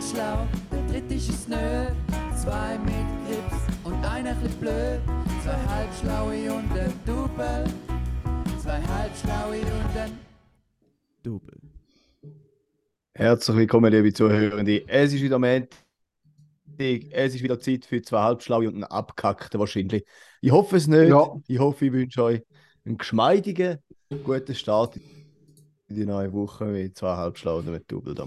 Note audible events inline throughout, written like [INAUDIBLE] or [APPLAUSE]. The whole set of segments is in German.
ganz schlau, der dritte ist es nö. Zwei mit Grips und einer bisschen blöd. Zwei halbschlaue und ein Double. Zwei halbschlaue und ein Double. Herzlich willkommen, liebe Zuhörende. Es ist wieder Montag. Es ist wieder Zeit für zwei Halbschlaue und einen Abkackten wahrscheinlich. Ich hoffe es nicht. Ja. Ich hoffe, ich wünsche euch einen geschmeidigen, guten Start in die neue Woche mit zwei Halbschlauen und mit Double da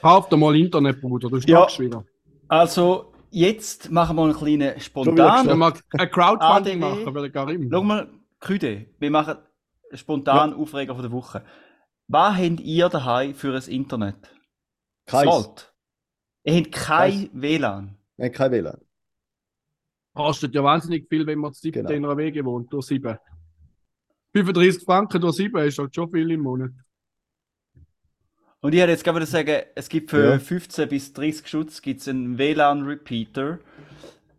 Kauf dir mal Internetbruder, du Ja. stockst wieder. Also, jetzt machen wir einen kleinen Spontan. Wir ein Crowdfunding ADW. [LAUGHS] machen für den Karim. Schau mal, Küde, wir machen einen spontanen Aufreger von der Woche. Was habt ihr daheim für ein Internet? Keins. Salt. Ihr habt kein WLAN. Nein, kein WLAN. Kostet ja wahnsinnig viel, wenn man zu sieben Genau. in einer Wege wohnt, durch sieben. 35 Franken durch sieben ist halt schon viel im Monat. Und ich hätte jetzt gerade sagen, es gibt für Ja. 15 bis 30 Schutz gibt's einen WLAN-Repeater.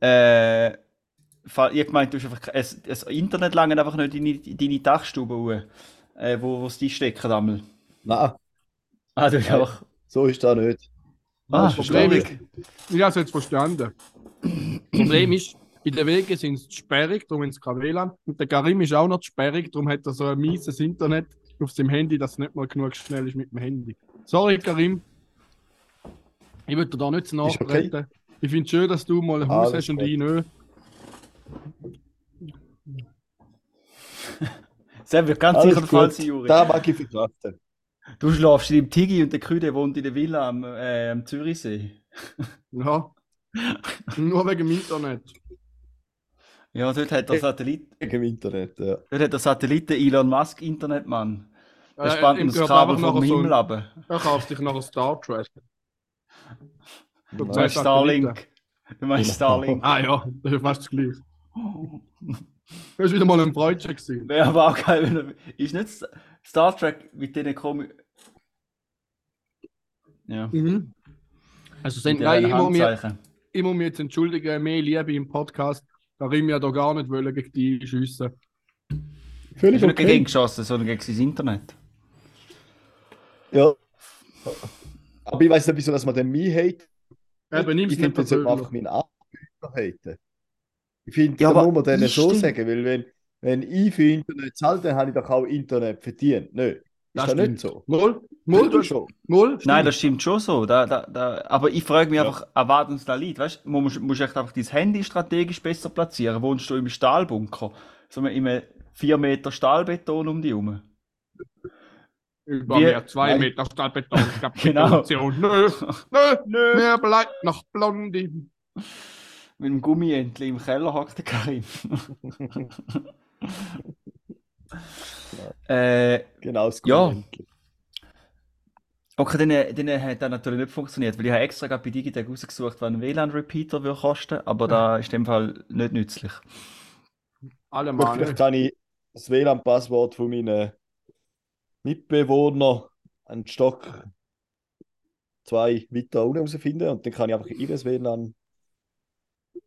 Äh, ich gemeint, du hast einfach es, das Internet lange einfach nicht in deine, Dachstube, hoch, äh, wo es die stecken einmal. Nein, Ah, du hast Nein. einfach. so ist das nicht. Ah, Das Problem ist, ich habe es jetzt verstanden. Problem ist, bei den Wegen sind sie sperrig, darum haben sie kein WLAN. Und der Karim ist auch noch sperrig, darum hat er so ein mieses Internet auf seinem Handy, das nicht mal genug schnell ist mit dem Handy. Sorry, Karim. Ich würde dir da nicht zu Ist okay. Ich finde es schön, dass du mal ein Haus Alles hast und gut. ich nicht. [LAUGHS] Das wird ganz Alles sicher der Fall sein, Juri. Da mag ich verkraften. Du schlafst in dem Tigi und der Küde wohnt in der Villa am, äh, am Zürichsee. [LAUGHS] Ja. Nur wegen dem Internet. Ja, dort hat der Satellit, Im Internet, ja. dort hat der Satelliten Elon Musk Internet, Mann. Der Äh, spannt ihm das Kabel vom so Himmel ein- ab. Er kauft sich nachher Star Trek. [LAUGHS] So Du meinst Starlink. Du meinst. Starlink. Ah ja, das ist fast das gleiche. Das war wieder mal ein gewesen. Wäre aber auch geil, wenn er. Ist nicht Sta- Star Trek mit denen Komi. Ja. Mhm. Also sind nein, ich muss, mich, Handzeichen. ich muss mich jetzt entschuldigen, mehr Liebe im Podcast. Da wir ja da gar nicht wollen gegen die schiessen. Völlig Ich habe nicht okay. gegen geschossen, sondern gegen sein Internet. Ja. Aber ich weiß nicht, wieso dass man den mich hate. Eben, ich nicht finde, das sollte man einfach meinen Anbieter haten. Ich finde, Ja, da muss man denen so sagen, weil wenn, wenn ich für Internet zahle, dann habe ich doch auch Internet verdient. Nö, ist das, Das nicht stimmt. so? Moll, Moll, du schon. Moll. Nein, das stimmt schon so. Da, da, da, aber ich frage mich Ja. einfach, an was uns da liegt. Weißt du, man muss, muss echt einfach dein Handy strategisch besser platzieren. Wohnst du im Stahlbunker? So in einem 4 Meter Stahlbeton um dich herum? Über Wir- mehr zwei Nein. Meter Stahlbeton. [LAUGHS] Genau. Nö, nö, Nö. mehr bleibt noch Blondie. Mit dem Gummientli im Keller hockt der Karim. [LAUGHS] äh, Genau, das Ja. Gummientli. okay, dann, dann hat das natürlich nicht funktioniert, weil ich habe extra gerade bei Digitec rausgesucht, was ein WLAN-Repeater würde kosten, aber da [LAUGHS] ist in dem Fall nicht nützlich. Alle Gut, Mann. vielleicht kann ich das WLAN-Passwort von meinen Mitbewohnern einen Stock zwei weiter unten herausfinden und dann kann ich einfach ihres WLAN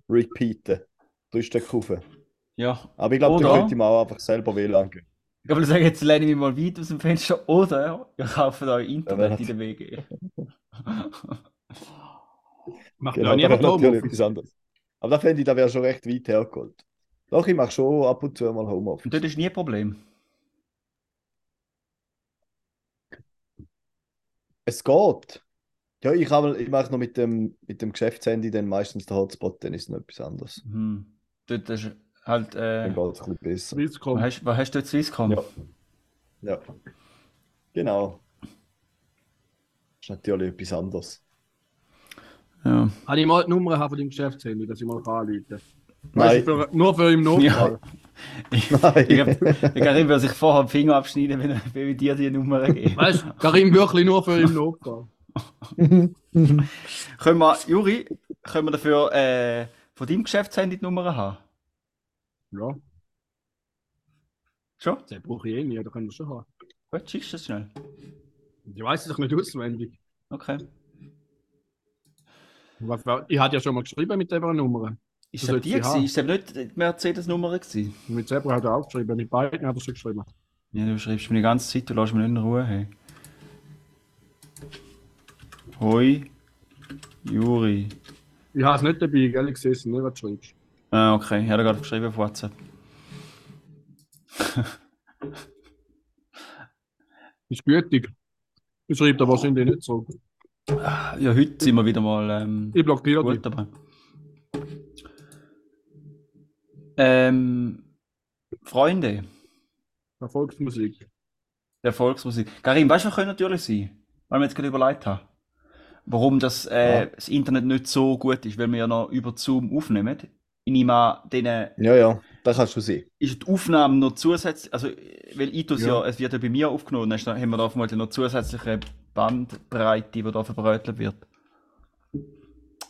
repeaten. Drei Stück rauf. Ja, Aber ich glaube, da könnte man auch einfach selber WLAN gehen. ich würde sagen, jetzt lehne ich mich mal weit aus dem Fenster oder ihr kauft euch Internet Ja, in der WG. [LAUGHS] Macht Genau, ja das wäre niemand natürlich etwas anderes. Aber da fände ich, da wäre schon recht weit hergeholt. Doch, ich mache schon ab und zu mal Homeoffice. Und dort ist nie ein Problem. Es geht. Ja, ich, habe, ich mache noch mit dem, mit dem Geschäftshandy dann meistens den Hotspot, dann ist es noch etwas anderes. Hm. Dort ist halt, äh, Dann geht es ein bisschen besser. Swisscom. was hast, was hast du dort Swisscom? Ja. Ja. Genau. Das ist natürlich etwas anderes. Ja. Habe ich mal die Nummer haben von deinem Geschäftshandy, dass ich mal anrufen kann? Nein. Weißt du, nur für im Notfall. Ich, Nein. ich glaub, der Karim würde sich vorher den Finger abschneiden, wenn er dir die Nummer geben. [LAUGHS] Weißt du, Karim wirklich nur für im [LAUGHS] Notfall. [LAUGHS] Können wir, Juri, können wir dafür äh, von deinem Geschäftshandy die Nummer haben? Ja, Schon? den brauche ich eh nicht, da können wir schon haben. Gut, schickst du das schnell. Ich weiß es doch nicht auswendig. Okay. Ich hatte ja schon mal geschrieben mit dieser Nummer. Ist Das die gewesen? Ist das nicht die Mercedes-Nummer gewesen? Mit Zebra hat er auch geschrieben, mit beiden hat er schon geschrieben. Ja, du schreibst mir die ganze Zeit, du lässt mich nicht in Ruhe. Hey. Hoi, Juri. Ich habe es nicht dabei, gell? Ich sehe es nicht, was du schreibst. Ah, okay. Ich habe gerade geschrieben auf WhatsApp. [LAUGHS] Ist gütig. Ich schreibe da wahrscheinlich nicht so. Ja, heute sind wir wieder mal ähm, Ich blockiere gut dich. dabei. Ähm, Freunde Erfolgsmusik. der Volksmusik. Karim, weißt du, was könnte natürlich sein? Weil wir jetzt gerade überlegt haben. Warum das, äh, Ja. das Internet nicht so gut ist, weil wir ja noch über Zoom aufnehmen. Ich nehme an, denen Ja, ja, das kannst du sehen. ist die Aufnahme noch zusätzlich, also weil ich ja. Ja. es wird ja bei mir aufgenommen, dann haben wir da vermutlich noch zusätzliche Bandbreite, die da verbrötelt wird.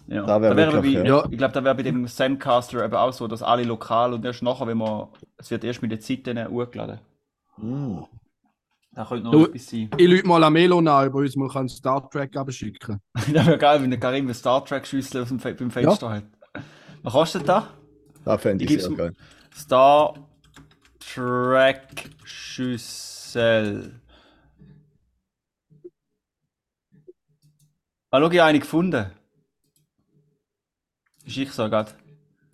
Ja, Da wär wäre wirklich, bei, ja. ich glaube, da wäre bei dem Zencaster eben auch so, dass alle lokal und erst nachher, wenn man, es wird erst mit der Zeit dann hochgeladen. Mm. Da könnte noch Du- etwas sein. Ich lüte mal an Melon an, ob er uns mal einen Star Trek abschicken [LAUGHS] das wäre geil, wenn der Karim eine Star Trek Schüssel aus dem Fe beim Fenster hat. Was kostet das? Das fände Ich ich sehr geil. Star Trek Schüssel. Ah, schau, ich habe eine gefunden. Ist ich so gerade.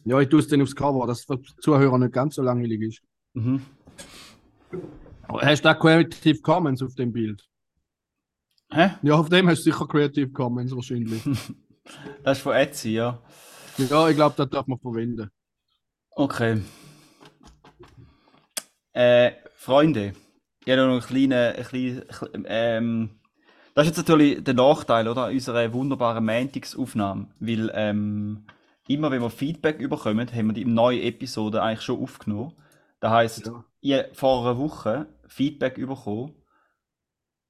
Ja, ich tue es dann aufs Cover, dass es für die Zuhörer nicht ganz so langweilig ist. Mhm. Hast du auch Creative Commons auf dem Bild? Hä? Ja, auf dem hast du sicher Creative Commons wahrscheinlich. [LAUGHS] Das ist von Etsy, ja. ja, ich glaube, das darf man verwenden. Okay. Äh, Freunde, ich habe noch einen kleinen, einen kleinen ähm, das ist jetzt natürlich der Nachteil, oder? Unserer wunderbaren Montagsaufnahme. Weil, ähm, immer wenn wir Feedback überkommen, haben wir die in neuen Episoden eigentlich schon aufgenommen. Das heisst, Ja. ich vor einer Woche Feedback bekommen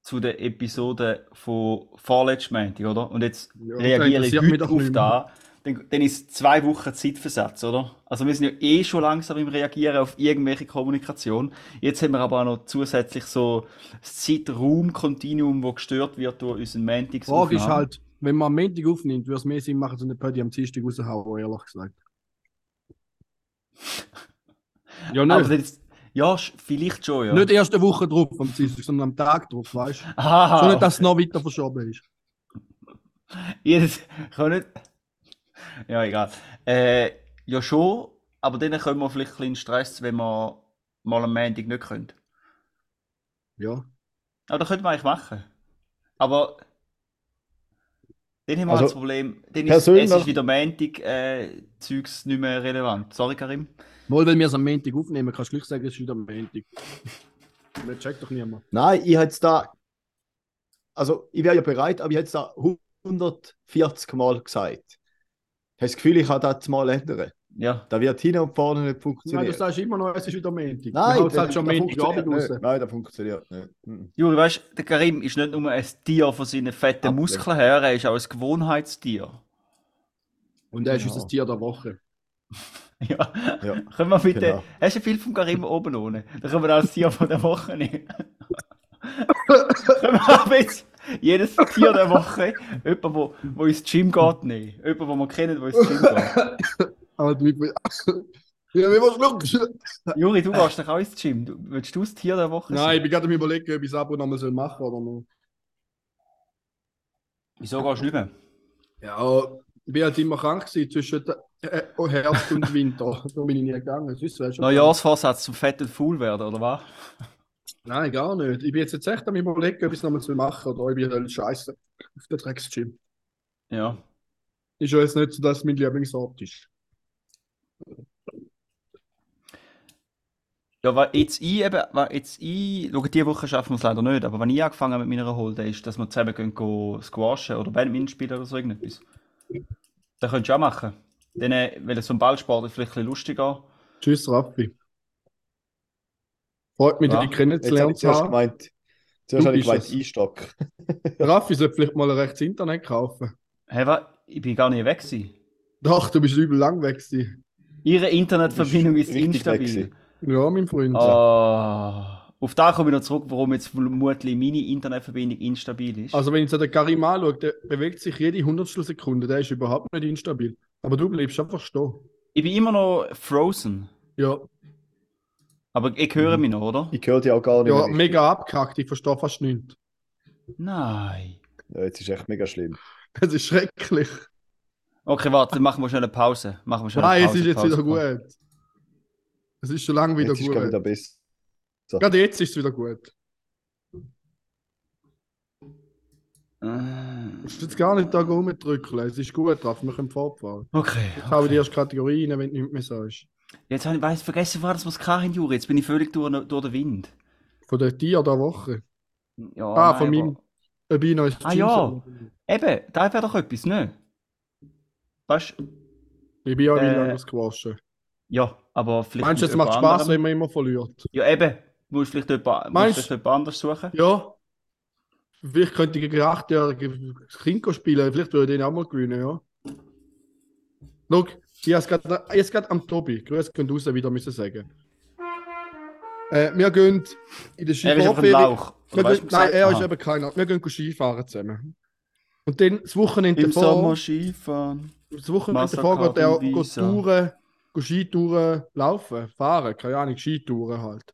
zu der Episode von vorletzten Montag, oder? Und jetzt Ja, reagiere ich heute auf da. Dann, dann ist zwei Wochen Zeitversatz, oder? Also wir sind ja eh schon langsam im Reagieren auf irgendwelche Kommunikation. Jetzt haben wir aber auch noch zusätzlich so das Zeitraum-Kontinuum, das gestört wird durch unseren Die Montagsaufnahmen. Frage ist halt, wenn man am Montag aufnimmt, würde es mehr Sinn machen, so eine Pödi am Dienstag raushauen, ehrlich gesagt. [LAUGHS] Ja, Aber nicht. das, ja, vielleicht schon, ja. Nicht erst eine Woche drauf am Dienstag, sondern am Tag drauf, weißt du? So nicht, dass es noch weiter verschoben ist. [LAUGHS] Jedes, kann nicht. Ja, egal. Äh, ja, schon, aber dann können wir vielleicht ein bisschen in Stress, wenn wir mal am Montag nicht können. Ja. Aber das könnte man eigentlich machen. Aber dann haben wir Also, das Problem, dann ist, persönlich- es ist wieder Montag, äh, Zeugs nicht mehr relevant. Sorry, Karim. Mal, wenn wir es am Montag aufnehmen, kannst du gleich sagen, es ist wieder am Montag. Das checkt doch niemand. Nein, ich hätte es da. Also, ich wäre ja bereit, aber ich hätte es da 140 Mal gesagt. Hast du das Gefühl, ich kann das mal ändern? Ja. Da wird hinten und vorne nicht Nein, du funktionieren. sagst immer noch, es ist wieder Montag. Nein, das- halt schon Montagabend funktioniert raus. nicht. Nein, das funktioniert nicht. Mhm. Juri, weißt du, der Karim ist nicht nur ein Tier von seinen fetten Absolut. Muskeln her, er ist auch ein Gewohnheitstier. Und er ist Genau. unser Tier der Woche. [LAUGHS] Ja. Ja, Können wir bitte. genau. Hast du Bild vom Karim oben ohne? Da können wir auch das Tier von der Woche nehmen. können wir jetzt jedes Tier der Woche, jemand, wo, wo ins Gym geht, nehmen. Jemand, wo wir kennen, wo ins Gym geht. Aber du [LAUGHS] Ja, wie was schlucken? Juri, du gehst doch auch ins Gym. Du, willst du das Tier der Woche Nein, ich sein? bin gerade am überlegen, ob ich das Abo nochmal machen soll oder nicht. Wieso gehst du nicht mehr? Ja, ich bin halt immer krank gewesen zwischen äh, Herbst und Winter. [LAUGHS] Da bin ich nie gegangen. Sonst wär's schon Neujahrsvorsatz zum fetten Fool werden, oder was? Nein, gar nicht. Ich bin jetzt, jetzt echt am überlegen, ob ich es nochmal machen soll oder ob ich halt scheiße auf der Drecksgym. Ja. Ist ja jetzt nicht so, dass es mein Lieblingsort ist. Ja, weil jetzt ich eben, weil jetzt ich, schau, diese Woche schaffen wir es leider nicht, aber wenn ich angefangen habe mit meiner Holde, ist, dass wir zusammen gehen, gehen squashen oder Badminton spielen oder so irgendetwas. Das könntest du auch machen. Dann, äh, weil so ein Ballsport ist vielleicht ein bisschen lustiger. Tschüss, Raffi. Freut mich, Ja, dich Jetzt habe kennenzulernen ich zu zuerst haben. gemeint, zuerst Du habe ich bist gemeint, es. Einstock. [LAUGHS] [LAUGHS] Raffi sollte vielleicht mal ein rechtes Internet kaufen. Hey, was? Ich bin gar nicht weg gewesen. Doch, du bist übel lang weg gewesen. Ihre Internetverbindung ist instabil. Ja, mein Freund. Ah, auf da komme ich noch zurück, warum jetzt vermutlich meine Internetverbindung instabil ist. Also wenn ich so den Karim anschaue, der bewegt sich jede Hundertstel Sekunde, der ist überhaupt nicht instabil. Aber du bleibst einfach stehen. Ich bin immer noch frozen. Ja, Aber ich höre mich noch, oder? Ich höre dich auch gar nicht ja mehr. mega abgehackt, ich verstehe fast nichts. Nein. Ja, jetzt ist echt mega schlimm. Es ist schrecklich. Okay, warte, dann machen wir schnell eine Pause. Machen wir schnell Nein, eine es Pause, ist jetzt Pause, wieder Pause. gut. Es ist schon lange wieder Jetzt ist es gut. wieder besser. Gerade jetzt ist es wieder gut. Äh, Du musst jetzt gar nicht da rumdrücken. Es ist gut drauf, wir können fortfahren. Okay. Jetzt habe ich die erste Kategorie rein, wenn du nichts mehr sagst. Jetzt habe ich weiss, vergessen, was wir es hatten, Juri. Jetzt bin ich völlig durch, durch den Wind. Von der Tier der Woche. Ja, Ah, nein, von meinem- aber- Ob ich noch Ah, ja. Eben, da wäre doch etwas, ne? Weißt du? Ich bin ja Äh, wieder anders gewaschen. Ja, aber vielleicht. Meinst du, es macht Spaß, wenn man immer verliert? Ja, eben. Du musst vielleicht jemand, Meinst- jemand anders suchen. Ja. Vielleicht könnte ich gegen 8-jährige Kind spielen, vielleicht würde ich den auch mal gewinnen, ja. Schau, ich habe jetzt gerade am Tobi, Grüß gehen raus, wieder müssen sagen. Äh, wir gehen in der Er ist weißt gehen, du, nein, er ist Aha. eben keiner. Wir gehen Skifahren zusammen. Und dann das Wochenende Im davor, Sommer Skifahren. das Wochenende davor geht er geht. Touren, Skitouren laufen, fahren, keine Ahnung, Skitouren halt.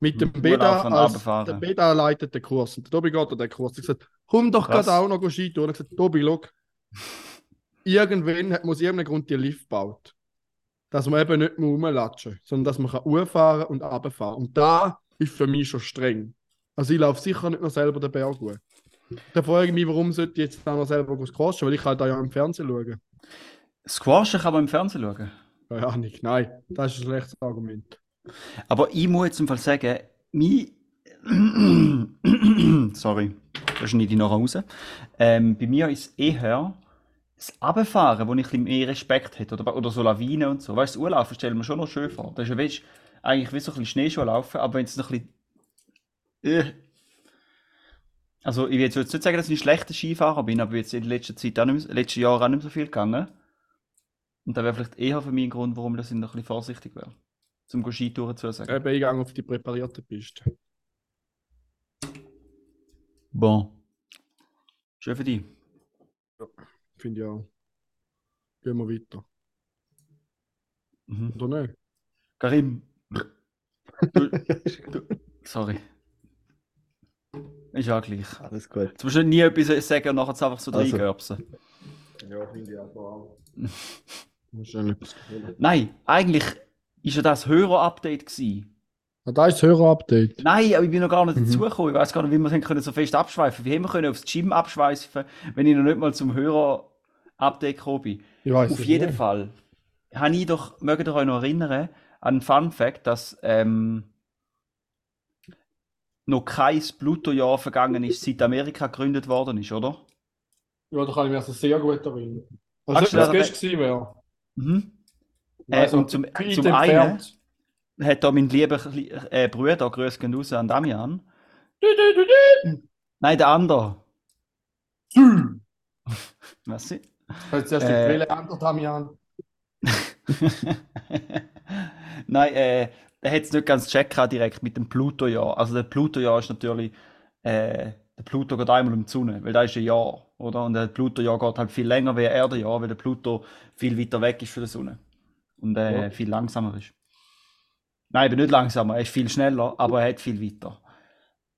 Mit dem Beda als der Beda leitet den Kurs. Und der Tobi geht an den Kurs. Ich gesagt, komm doch gerade auch noch Skitouren. Ich gesagt, Tobi, schau. [LAUGHS] Irgendwann hat, muss irgendein Grund die Lift gebaut. Dass man eben nicht mehr rumlatschen, sondern dass man kann hochfahren und runterfahren. Und da ist für mich schon streng. Also ich laufe sicher nicht noch selber den Berg hoch. Da frage ich mich, warum sollte ich jetzt auch noch selber squashen, weil ich kann da ja im Fernsehen schauen. Squashen kann man im Fernsehen schauen. Keine Ahnung, nein, das ist ein schlechtes Argument. Aber ich muss jetzt im Fall sagen, mein. [CLEARS THROAT] Sorry, da schneide ich nachher raus. Ähm, bei mir ist eher das Abfahren, wo ich ein bisschen mehr Respekt hätte. Oder, oder so Lawinen und so. Weißt du, das Urlaufen stellen wir schon noch schön vor. Das ist ja weißt, eigentlich wie so ein bisschen Schneeschuh laufen, aber wenn es noch ein bisschen. Äh. Also, ich will jetzt nicht sagen, dass ich ein schlechter Skifahrer bin, aber jetzt in letzter Zeit letzten Jahren auch nicht so viel gegangen. Und da wäre vielleicht eher für mich ein Grund, warum ich noch ein bisschen vorsichtig wäre. Zum Skitouren zu sagen. Eben, ich gehe auf die präparierte Piste. Bon. Schön für dich. Finde ich auch. Gehen wir weiter. Mhm. Oder nicht? Karim. Du, [LAUGHS] du, sorry. Ist ja gleich. Alles gut. Jetzt musst du nie etwas sagen und nachher einfach so Also. reingöpsen. Ja, finde ich aber auch. [LAUGHS] Nein, eigentlich ist ja das Hörer-Update gewesen. Ah, da ist das Hörer-Update. Nein, aber ich bin noch gar nicht Mhm. dazugekommen. Ich weiß gar nicht, wie wir es können so fest abschweifen. Wie haben wir können aufs Gym abschweifen, wenn ich noch nicht mal zum Hörer-Update gekommen bin? Ich weiß Auf jeden nicht. Fall. Habe ich doch, mögt ihr euch noch erinnern, an einen Fun Fact, dass ähm, noch kein Pluto-Jahr vergangen ist, seit Amerika gegründet worden ist, oder? Ja, da kann ich mich also sehr gut erinnern. Also, du wenn es da- gestern gewesen wäre. Mhm. Äh, und zum, zum einen hat da mein lieber äh, Bruder, grüß gehen raus an Damian. Du, du, du. Nein, der andere. Merci. [LAUGHS] Jetzt erst die Äh. Quelle an, Damian. [LAUGHS] Nein, äh, der hat es nicht ganz gehabt direkt mit dem Pluto-Jahr. Also der Pluto-Jahr ist natürlich, äh, der Pluto geht einmal um die Sonne, weil da ist ein Jahr, oder? Und der Pluto-Jahr geht halt viel länger wie ein Erdenjahr, weil der Pluto viel weiter weg ist von der Sonne. Und äh, Ja. viel langsamer ist. Nein, eben nicht langsamer, er ist viel schneller, aber er hat viel weiter.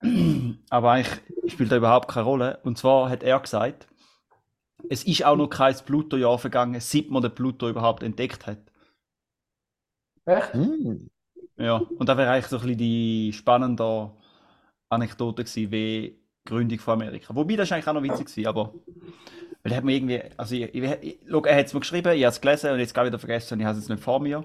[CLEARS THROAT] aber eigentlich spielt er überhaupt keine Rolle. Und zwar hat er gesagt, es ist auch noch kein Pluto-Jahr vergangen, seit man den Pluto überhaupt entdeckt hat. Echt? Hm. Ja, und da wäre eigentlich so ein bisschen die spannende Anekdote gewesen, wie Gründung von Amerika. Wobei, das ist eigentlich auch noch witzig aber weil hat man irgendwie, also ich, ich, ich, schau, er hat es mir geschrieben, ich habe es gelesen und jetzt gerade wieder vergessen und ich habe es jetzt nicht vor mir.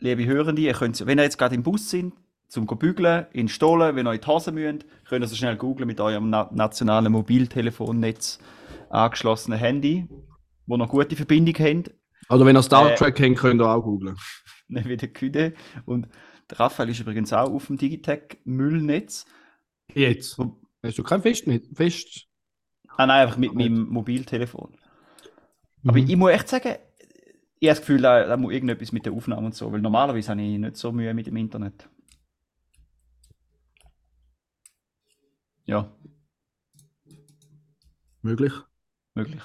Liebe Hörende, ihr könnt, wenn ihr jetzt gerade im Bus sind, zum go bügeln, in Stolen, wenn ihr in die Hose müsst, könnt ihr so schnell googlen mit eurem na nationalen Mobiltelefonnetz angeschlossenen Handy, wo noch gute Verbindung habt, Also, wenn ihr Star Äh. Trek kennt, könnt ihr auch googlen. [LAUGHS] nicht wie der Küde. Und Raphael ist übrigens auch auf dem Digitec-Müllnetz. Jetzt. Wo- Hast du kein Festnetz? Fest? Ah nein, einfach mit meinem Mobiltelefon. Aber Mhm. ich muss echt sagen, ich habe das Gefühl, da, da muss irgendetwas mit der Aufnahme und so, weil normalerweise habe ich nicht so Mühe mit dem Internet. Ja, Möglich. möglich.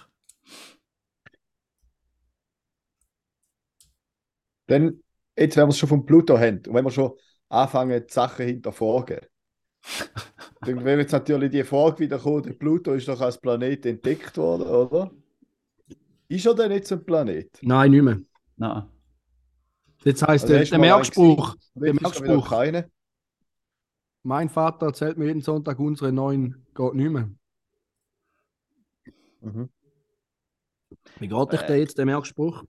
Dann, jetzt, wenn wir es schon vom Pluto haben und wenn wir schon anfangen, die Sachen hinterfragen, [LAUGHS] dann wäre jetzt natürlich die Frage wieder kommen, der Pluto ist doch als Planet entdeckt worden, oder? Ist er denn jetzt ein Planet? Nein, nicht mehr. Nein. Jetzt heisst Also der, ist der mal Merkspruch, der er Merkspruch, keine? mein Vater erzählt mir jeden Sonntag unsere neuen, geht nicht mehr. Mhm. Wie geht euch der jetzt, der Merkspruch?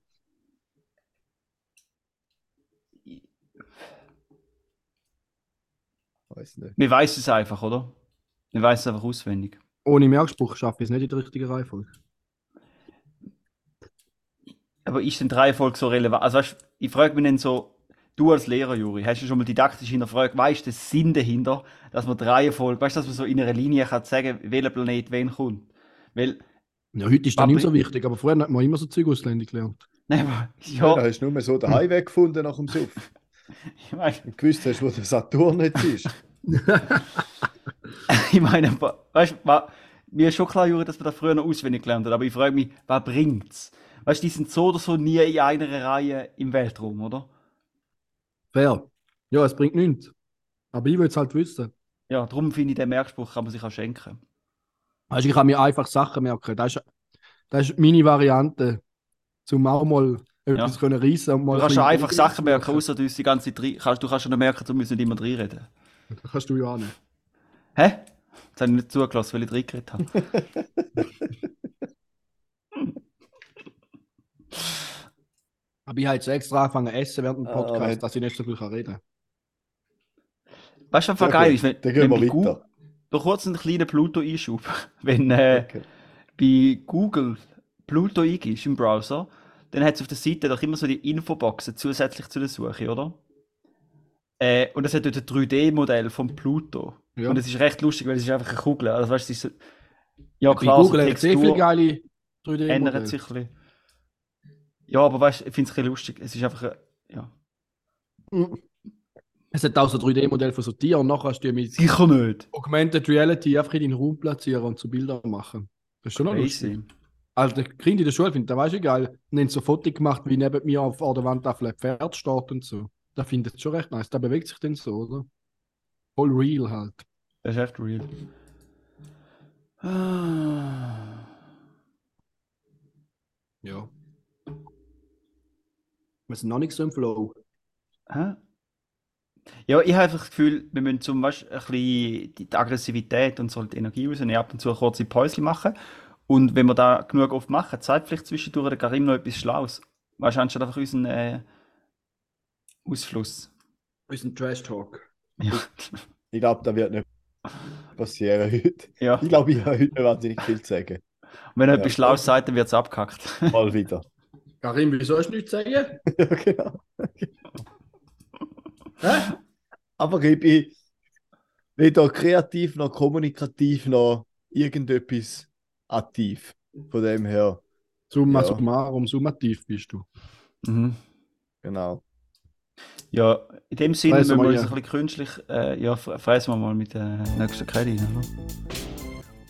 Weiß nicht. Wir weiß es einfach, oder? Wir weiß es einfach auswendig. Ohne Merkspruch schaffe ich es nicht in der richtigen Reihenfolge. Aber ist denn die Reihenfolge so relevant? Also weißt, ich frage mich dann so, du als Lehrer, Juri, hast du schon mal didaktisch hinterfragt, weißt du den Sinn dahinter, dass man die Reihenfolge, weißt du, dass man so in einer Linie kann sagen, welcher Planet wen kommt? Weil, Ja, heute ist das nicht mehr so wichtig, aber früher hat man immer so Zeug auswendig gelernt. nein, aber, Ja. Da ja, hast du nur so den Highway gefunden nach dem Suff. [LAUGHS] ich meine, Und gewusst hast, wo der Saturn jetzt ist. [LAUGHS] ich meine, weißt du, mir ist schon klar, Juri, dass man das früher noch auswendig gelernt hat, aber ich frage mich, was bringt's? Weißt du, die sind so oder so nie in einer Reihe im Weltraum, oder? Fair. Ja, es bringt nichts. Aber ich will es halt wissen. Ja, darum finde ich, den Merkspruch kann man sich auch schenken. Also ich kann mir einfach Sachen merken. Das ist, das ist meine Variante, zum auch mal etwas Ja. können reissen und mal Du kannst einfach Sachen merken, außer du die ganze Zeit rein- Du kannst schon merken, du musst nicht immer reinreden. Das kannst du ja auch nicht. Hä? Jetzt habe ich nicht zugelassen, weil ich reingeredet habe. [LAUGHS] Aber ich habe jetzt extra angefangen zu essen während dem Ah, Podcast, aber- dass ich nicht so viel kann reden Weißt du, was geil ist? Wenn, Dann gehen wenn wir Google, weiter. doch kurz einen kleinen Pluto-Einschub. [LAUGHS] Wenn äh, Okay. bei Google Pluto eingibst im Browser, dann hat es auf der Seite doch immer so die Infoboxen zusätzlich zu der Suche, oder? Äh, und das hat dort ein 3D-Modell vom Pluto. Ja. Und es ist recht lustig, weil es ist einfach eine Kugel. Also, weißt, es ist ja, Bei klar, Google so hat es sehr viele geile 3D ändert sich ein bisschen. Ja, aber weißt ich finde es ein bisschen lustig. Es ist einfach, ein- ja. Es hat auch so 3D-Modell von so Tieren und nachher hast du mit Sicher nicht. Augmented Reality einfach in deinen Raum platzieren und so Bilder machen. Das ist schon noch lustig. Crazy. Also der Kind in der Schule findet, da weißt du geil, und dann so Fotos gemacht, wie neben mir auf, der Wandtafel ein Pferd steht und so. Da findet es schon recht nice. Da bewegt sich dann so, oder? Voll real halt. Das ist echt real. Ah. Ja. Wir sind noch nicht so im Flow. Hä? Ja, ich habe einfach das Gefühl, wir müssen zum Beispiel ein bisschen die, Aggressivität und so die Energie rausnehmen, ab und zu eine kurze Pause machen. Und wenn wir da genug oft machen, zeigt vielleicht zwischendurch der Karim noch etwas Schlaues. Weißt du, anstatt einfach unseren äh, Ausfluss. Unseren Trash Talk. Ja. [LAUGHS] Ich glaube, da wird nicht passieren heute. ja. Ich glaube, ich habe heute nicht wahnsinnig viel zu sagen. Und wenn Ja. etwas Schlaues sagt, dann wird es abgehackt. [LAUGHS] Mal wieder. Karim, wieso hast du nichts zu sagen? [LAUGHS] ja, genau. Hä? Aber ich bin weder kreativ noch kommunikativ noch irgendetwas aktiv. Von dem her, Summa Ja. summarum, summativ bist du. mhm. genau. Ja, in dem Sinne müssen wir uns ein ja. bisschen künstlich, äh, ja, fr- fressen wir mal mit der nächsten Credit, oder?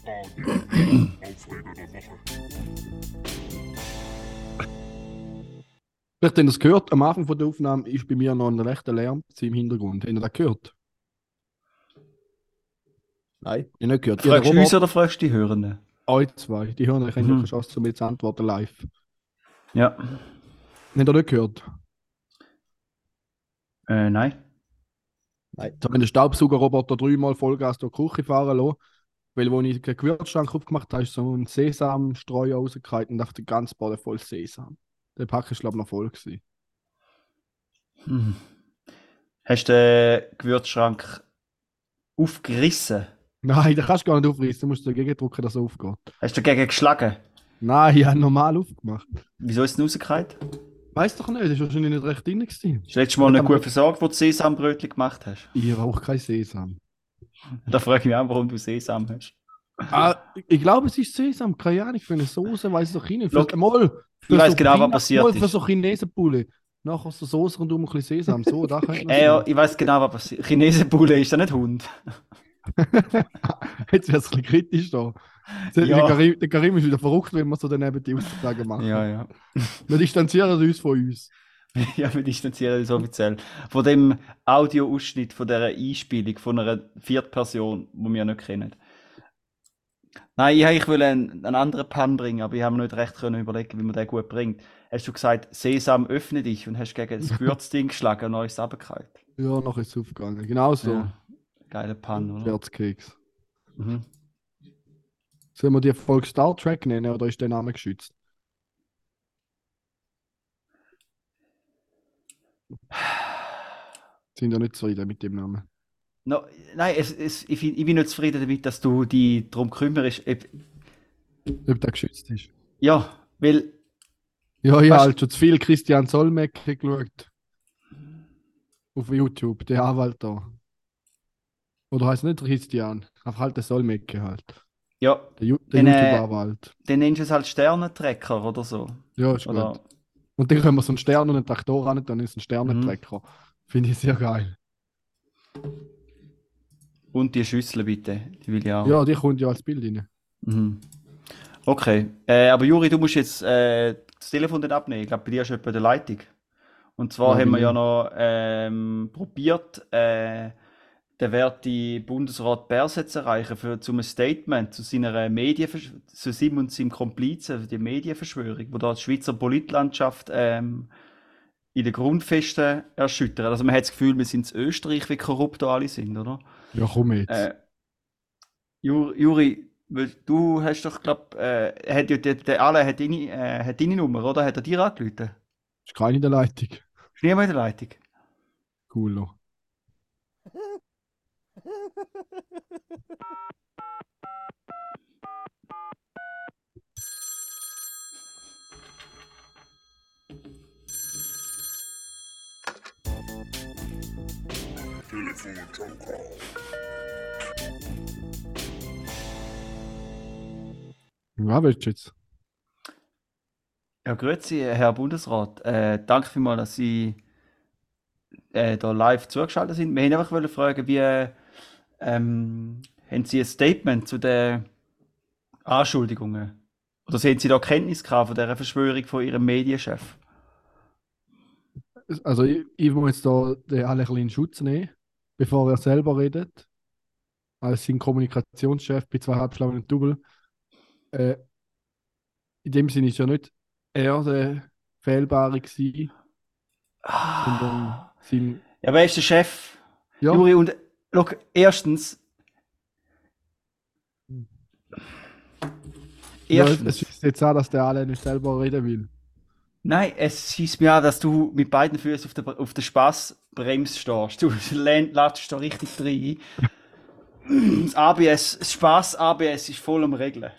Aufreger [LAUGHS] der Woche. Vielleicht habt ihr das gehört, am Anfang von der Aufnahme ist bei mir noch ein rechter Lärm im Hintergrund. Habt ihr das gehört? Nein. Ich nicht gehört. Fragst du uns oder fragst du die Hörenden? Euch zwei, die hören, ich habe Mhm. keine Chance, um jetzt zu antworten live. Ja. Habt ihr nicht gehört? Äh, nein. Jetzt habe ich den Staubsaugerroboter dreimal Vollgas durch die Küche fahren lassen, weil, wo ich den Gewürzschrank aufgemacht habe, ist so ein Sesamstreuer rausgekommen und den ganzen Boden voll Sesam. Der Pack ist, glaube ich, noch voll gewesen. Hm. Hast du den Gewürzschrank aufgerissen? Nein, den kannst du gar nicht aufreißen, du musst dagegen drücken, dass er aufgeht. Hast du dagegen geschlagen? Nein, ich habe normal aufgemacht. Wieso ist es rausgefallen? Weiß doch nicht, das ist wahrscheinlich nicht recht drin gewesen. Hast du letztes Mal nicht gut versorgt, wo du Sesambrötchen gemacht hast? Ich brauche kein Sesam. Da frage ich mich auch, warum du Sesam hast. Ah, ich glaube, es ist Sesam, keine Ahnung, für eine Soße weiß ich doch nicht. Für, Look, mal, für [LAUGHS] ich weiss genau, was passiert mal für ist. so Chinesenbulle. Nachher so Soße und um ein bisschen Sesam. So, da Äh, ja, ich weiß genau, was passiert. Chinesenbulle ist ja nicht Hund. [LAUGHS] Jetzt wird es ein bisschen kritisch da. Der, Ja. der, Karim, der Karim ist wieder verrückt, wenn man so daneben die Aussagen macht. Ja, ja. [LAUGHS] Wir distanzieren uns von uns. [LAUGHS] ja, wir distanzieren uns offiziell. Von dem Audioausschnitt von dieser Einspielung von einer Viertperson, die wir nicht kennen. Nein, ich, ich will einen, einen anderen Pan bringen, aber ich habe mir nicht recht können überlegen, wie man den gut bringt. Hast du gesagt, Sesam, öffne dich und hast gegen das [LAUGHS] Gewürzding geschlagen und neues abgekalt. Ja, noch ist es aufgegangen. Genau so. Ja. Geiler Pan, oder? Scherzkeks. Mhm. Sollen wir die Folge Star Trek nennen oder ist der Name geschützt? Sind ja nicht zufrieden mit dem Namen. No, nein, es, es, ich, ich bin nicht zufrieden damit, dass du dich darum kümmerst. Ob- Ob der geschützt ist. Ja, weil Ja, ich habe halt schon zu viel Christian Solmecke geschaut. Auf YouTube, der Anwalt da. Oder heißt nicht Christian, einfach halt der Solmecke halt. Ja, Der, Ju- der Dann, äh, YouTube-Anwalt. dann nennst du es halt Sternentrecker oder so. Ja, ist Oder, gut. Und dann können wir so einen Stern und einen Traktor an, dann ist es ein Sternentrecker. Finde ich sehr geil. und die Schüssel bitte, die will ich auch. Ja, die kommt ja als Bild rein. Mhm. Okay, äh, aber Juri, du musst jetzt äh, das Telefon dann abnehmen. Ich glaube, bei dir ist jemand der Leitung. Und zwar Ja, haben wir bei ja noch ähm, probiert, äh, den werten Bundesrat Berset zu erreichen für zum Statement zu seiner Medienversch zu ihm und seinem Komplizen, für die Medienverschwörung, wo da die Schweizer Politlandschaft ähm, in den Grundfesten erschüttert. Also man hat das Gefühl, wir sind in Österreich, wie korrupt da alle sind, oder? Ja, komm jetzt. Äh, Ju- Juri, weil du hast doch, glaub, äh, hat der, der Alain hat deine, äh, hat deine Nummer, oder? Hat er dir angerufen? ist keine in der Leitung. Ist niemand in der Leitung? Cool. Telefonjoker. Ja, jetzt? Ja, grüezi, Herr Bundesrat. Äh, danke vielmals, dass Sie äh, da live zugeschaltet sind. Wir wollten einfach fragen, wie ähm, haben Sie ein Statement zu den Anschuldigungen? Oder haben Sie da Kenntnis von dieser Verschwörung von Ihrem Medienchef? Also, ich, ich muss jetzt da den alle ein bisschen in Schutz nehmen, bevor er selber redet. Als sein Kommunikationschef bei zwei Halbschlauen Double. Äh, in dem Sinne ist ja nicht er der Fehlbare gewesen, sondern sein. Ja, wer ist der Chef? Ja, Juri, und look, erstens. Erstens. es ist jetzt auch, dass der alle nicht selber reden will. Nein, es schießt mir an, dass du mit beiden Füßen auf der, auf der Spaßbremse stehst. Du [LAUGHS] latschst da richtig rein. Das ABS, das Spaß-ABS ist voll am Regeln.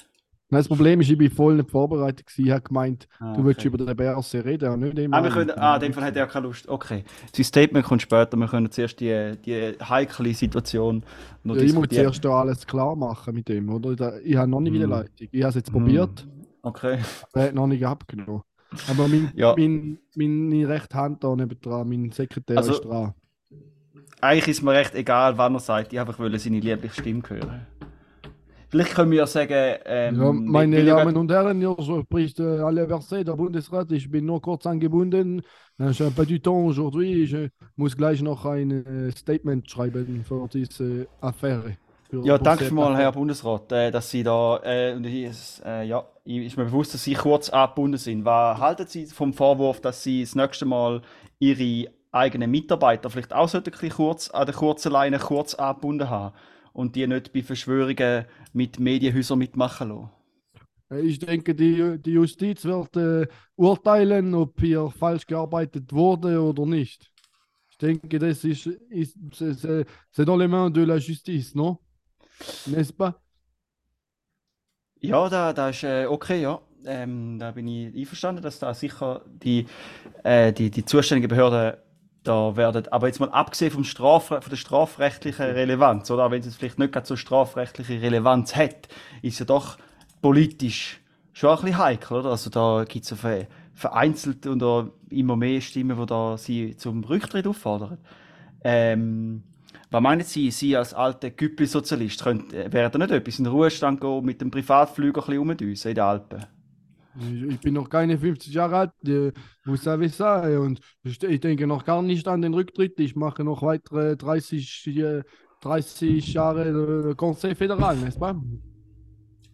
Nein, Das Problem ist, ich bin voll nicht vorbereitet gewesen. Ich habe gemeint, Ah, du willst okay. über den Berse reden, und nicht immer. Ah, wir können, ah, in dem Fall hat er keine Lust. Okay. Sein Statement kommt später. Wir können zuerst die, die heikle Situation noch Ja, ich muss zuerst da alles klar machen mit dem, oder? Ich habe noch nicht in der Mm. Leitung. Ich habe es jetzt Mm. probiert, Okay. aber er hat noch nicht abgenommen. Aber mein, [LAUGHS] Ja. mein, meine rechte Hand da neben dran, mein Sekretär Also- ist dran. Eigentlich ist mir recht egal, wann er sagt. Ich einfach wollte seine Lieblingsstimme hören. Vielleicht können wir ja sagen, ähm, Ja, meine Damen und Herren, hier spricht äh, alle Verset, der Bundesrat. Ich bin nur kurz angebunden. Äh, Ich habe pas du temps aujourd'hui. Ich muss gleich noch ein äh, Statement schreiben für diese Affäre. Für- Ja, danke Affäre. Herr Bundesrat, äh, dass Sie da, äh, ich, äh, ja, ist mir bewusst, dass Sie kurz angebunden sind. Was halten Sie vom Vorwurf, dass Sie das nächste Mal Ihre eigenen Mitarbeiter vielleicht auch sollten kurz an der kurzen Leine kurz angebunden haben und die nicht bei Verschwörungen mit Medienhäusern mitmachen lassen? Äh, Ich denke, die, die Justiz wird äh, urteilen, ob hier falsch gearbeitet wurde oder nicht. Ich denke, das ist, ist c'est, dans les mains de la justice, non? N'est-ce pas? Ja, da, da ist äh, okay, ja. Ähm, da bin ich einverstanden, dass da sicher die, äh, die, die zuständigen Behörden da werden. Aber jetzt mal abgesehen vom Straf, von der strafrechtlichen Relevanz, oder? Wenn es vielleicht nicht so strafrechtliche Relevanz hat, ist ja doch politisch schon ein bisschen heikel, oder? Also da gibt es ja ver vereinzelt oder immer mehr Stimmen, die da sie zum Rücktritt auffordern. Ähm, was meinen Sie, Sie als alter äh, wäre da nicht etwas in den Ruhestand gehen, mit dem Privatflüger ein bisschen in den Alpen? Ich, ich bin noch keine 50 Jahre alt, äh, vous savez ça. äh, Und ich, ich denke noch gar nicht an den Rücktritt. Ich mache noch weitere 30, äh, 30 Jahre äh, Conseil Fédéral, n'est-ce pas?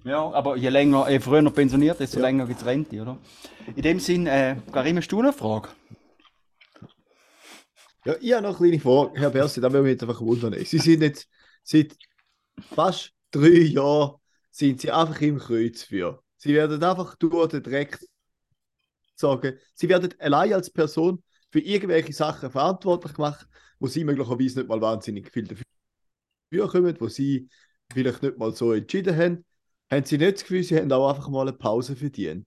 Ja, aber je länger, je früher noch pensioniert, desto Ja. länger gibt es Rente, oder? In dem Sinn, äh, Karim, hast du eine Frage? Ja, ich habe noch eine kleine Frage, Herr Berset, da würde mich jetzt einfach wundern. Sie sind jetzt seit fast drei Jahren sind Sie einfach im Kreuz für. Sie werden einfach durch den Dreck sagen. Sie werden allein als Person für irgendwelche Sachen verantwortlich gemacht, wo Sie möglicherweise nicht mal wahnsinnig viel dafür kommen, wo Sie vielleicht nicht mal so entschieden haben. Haben Sie nicht das Gefühl, Sie haben auch einfach mal eine Pause verdient?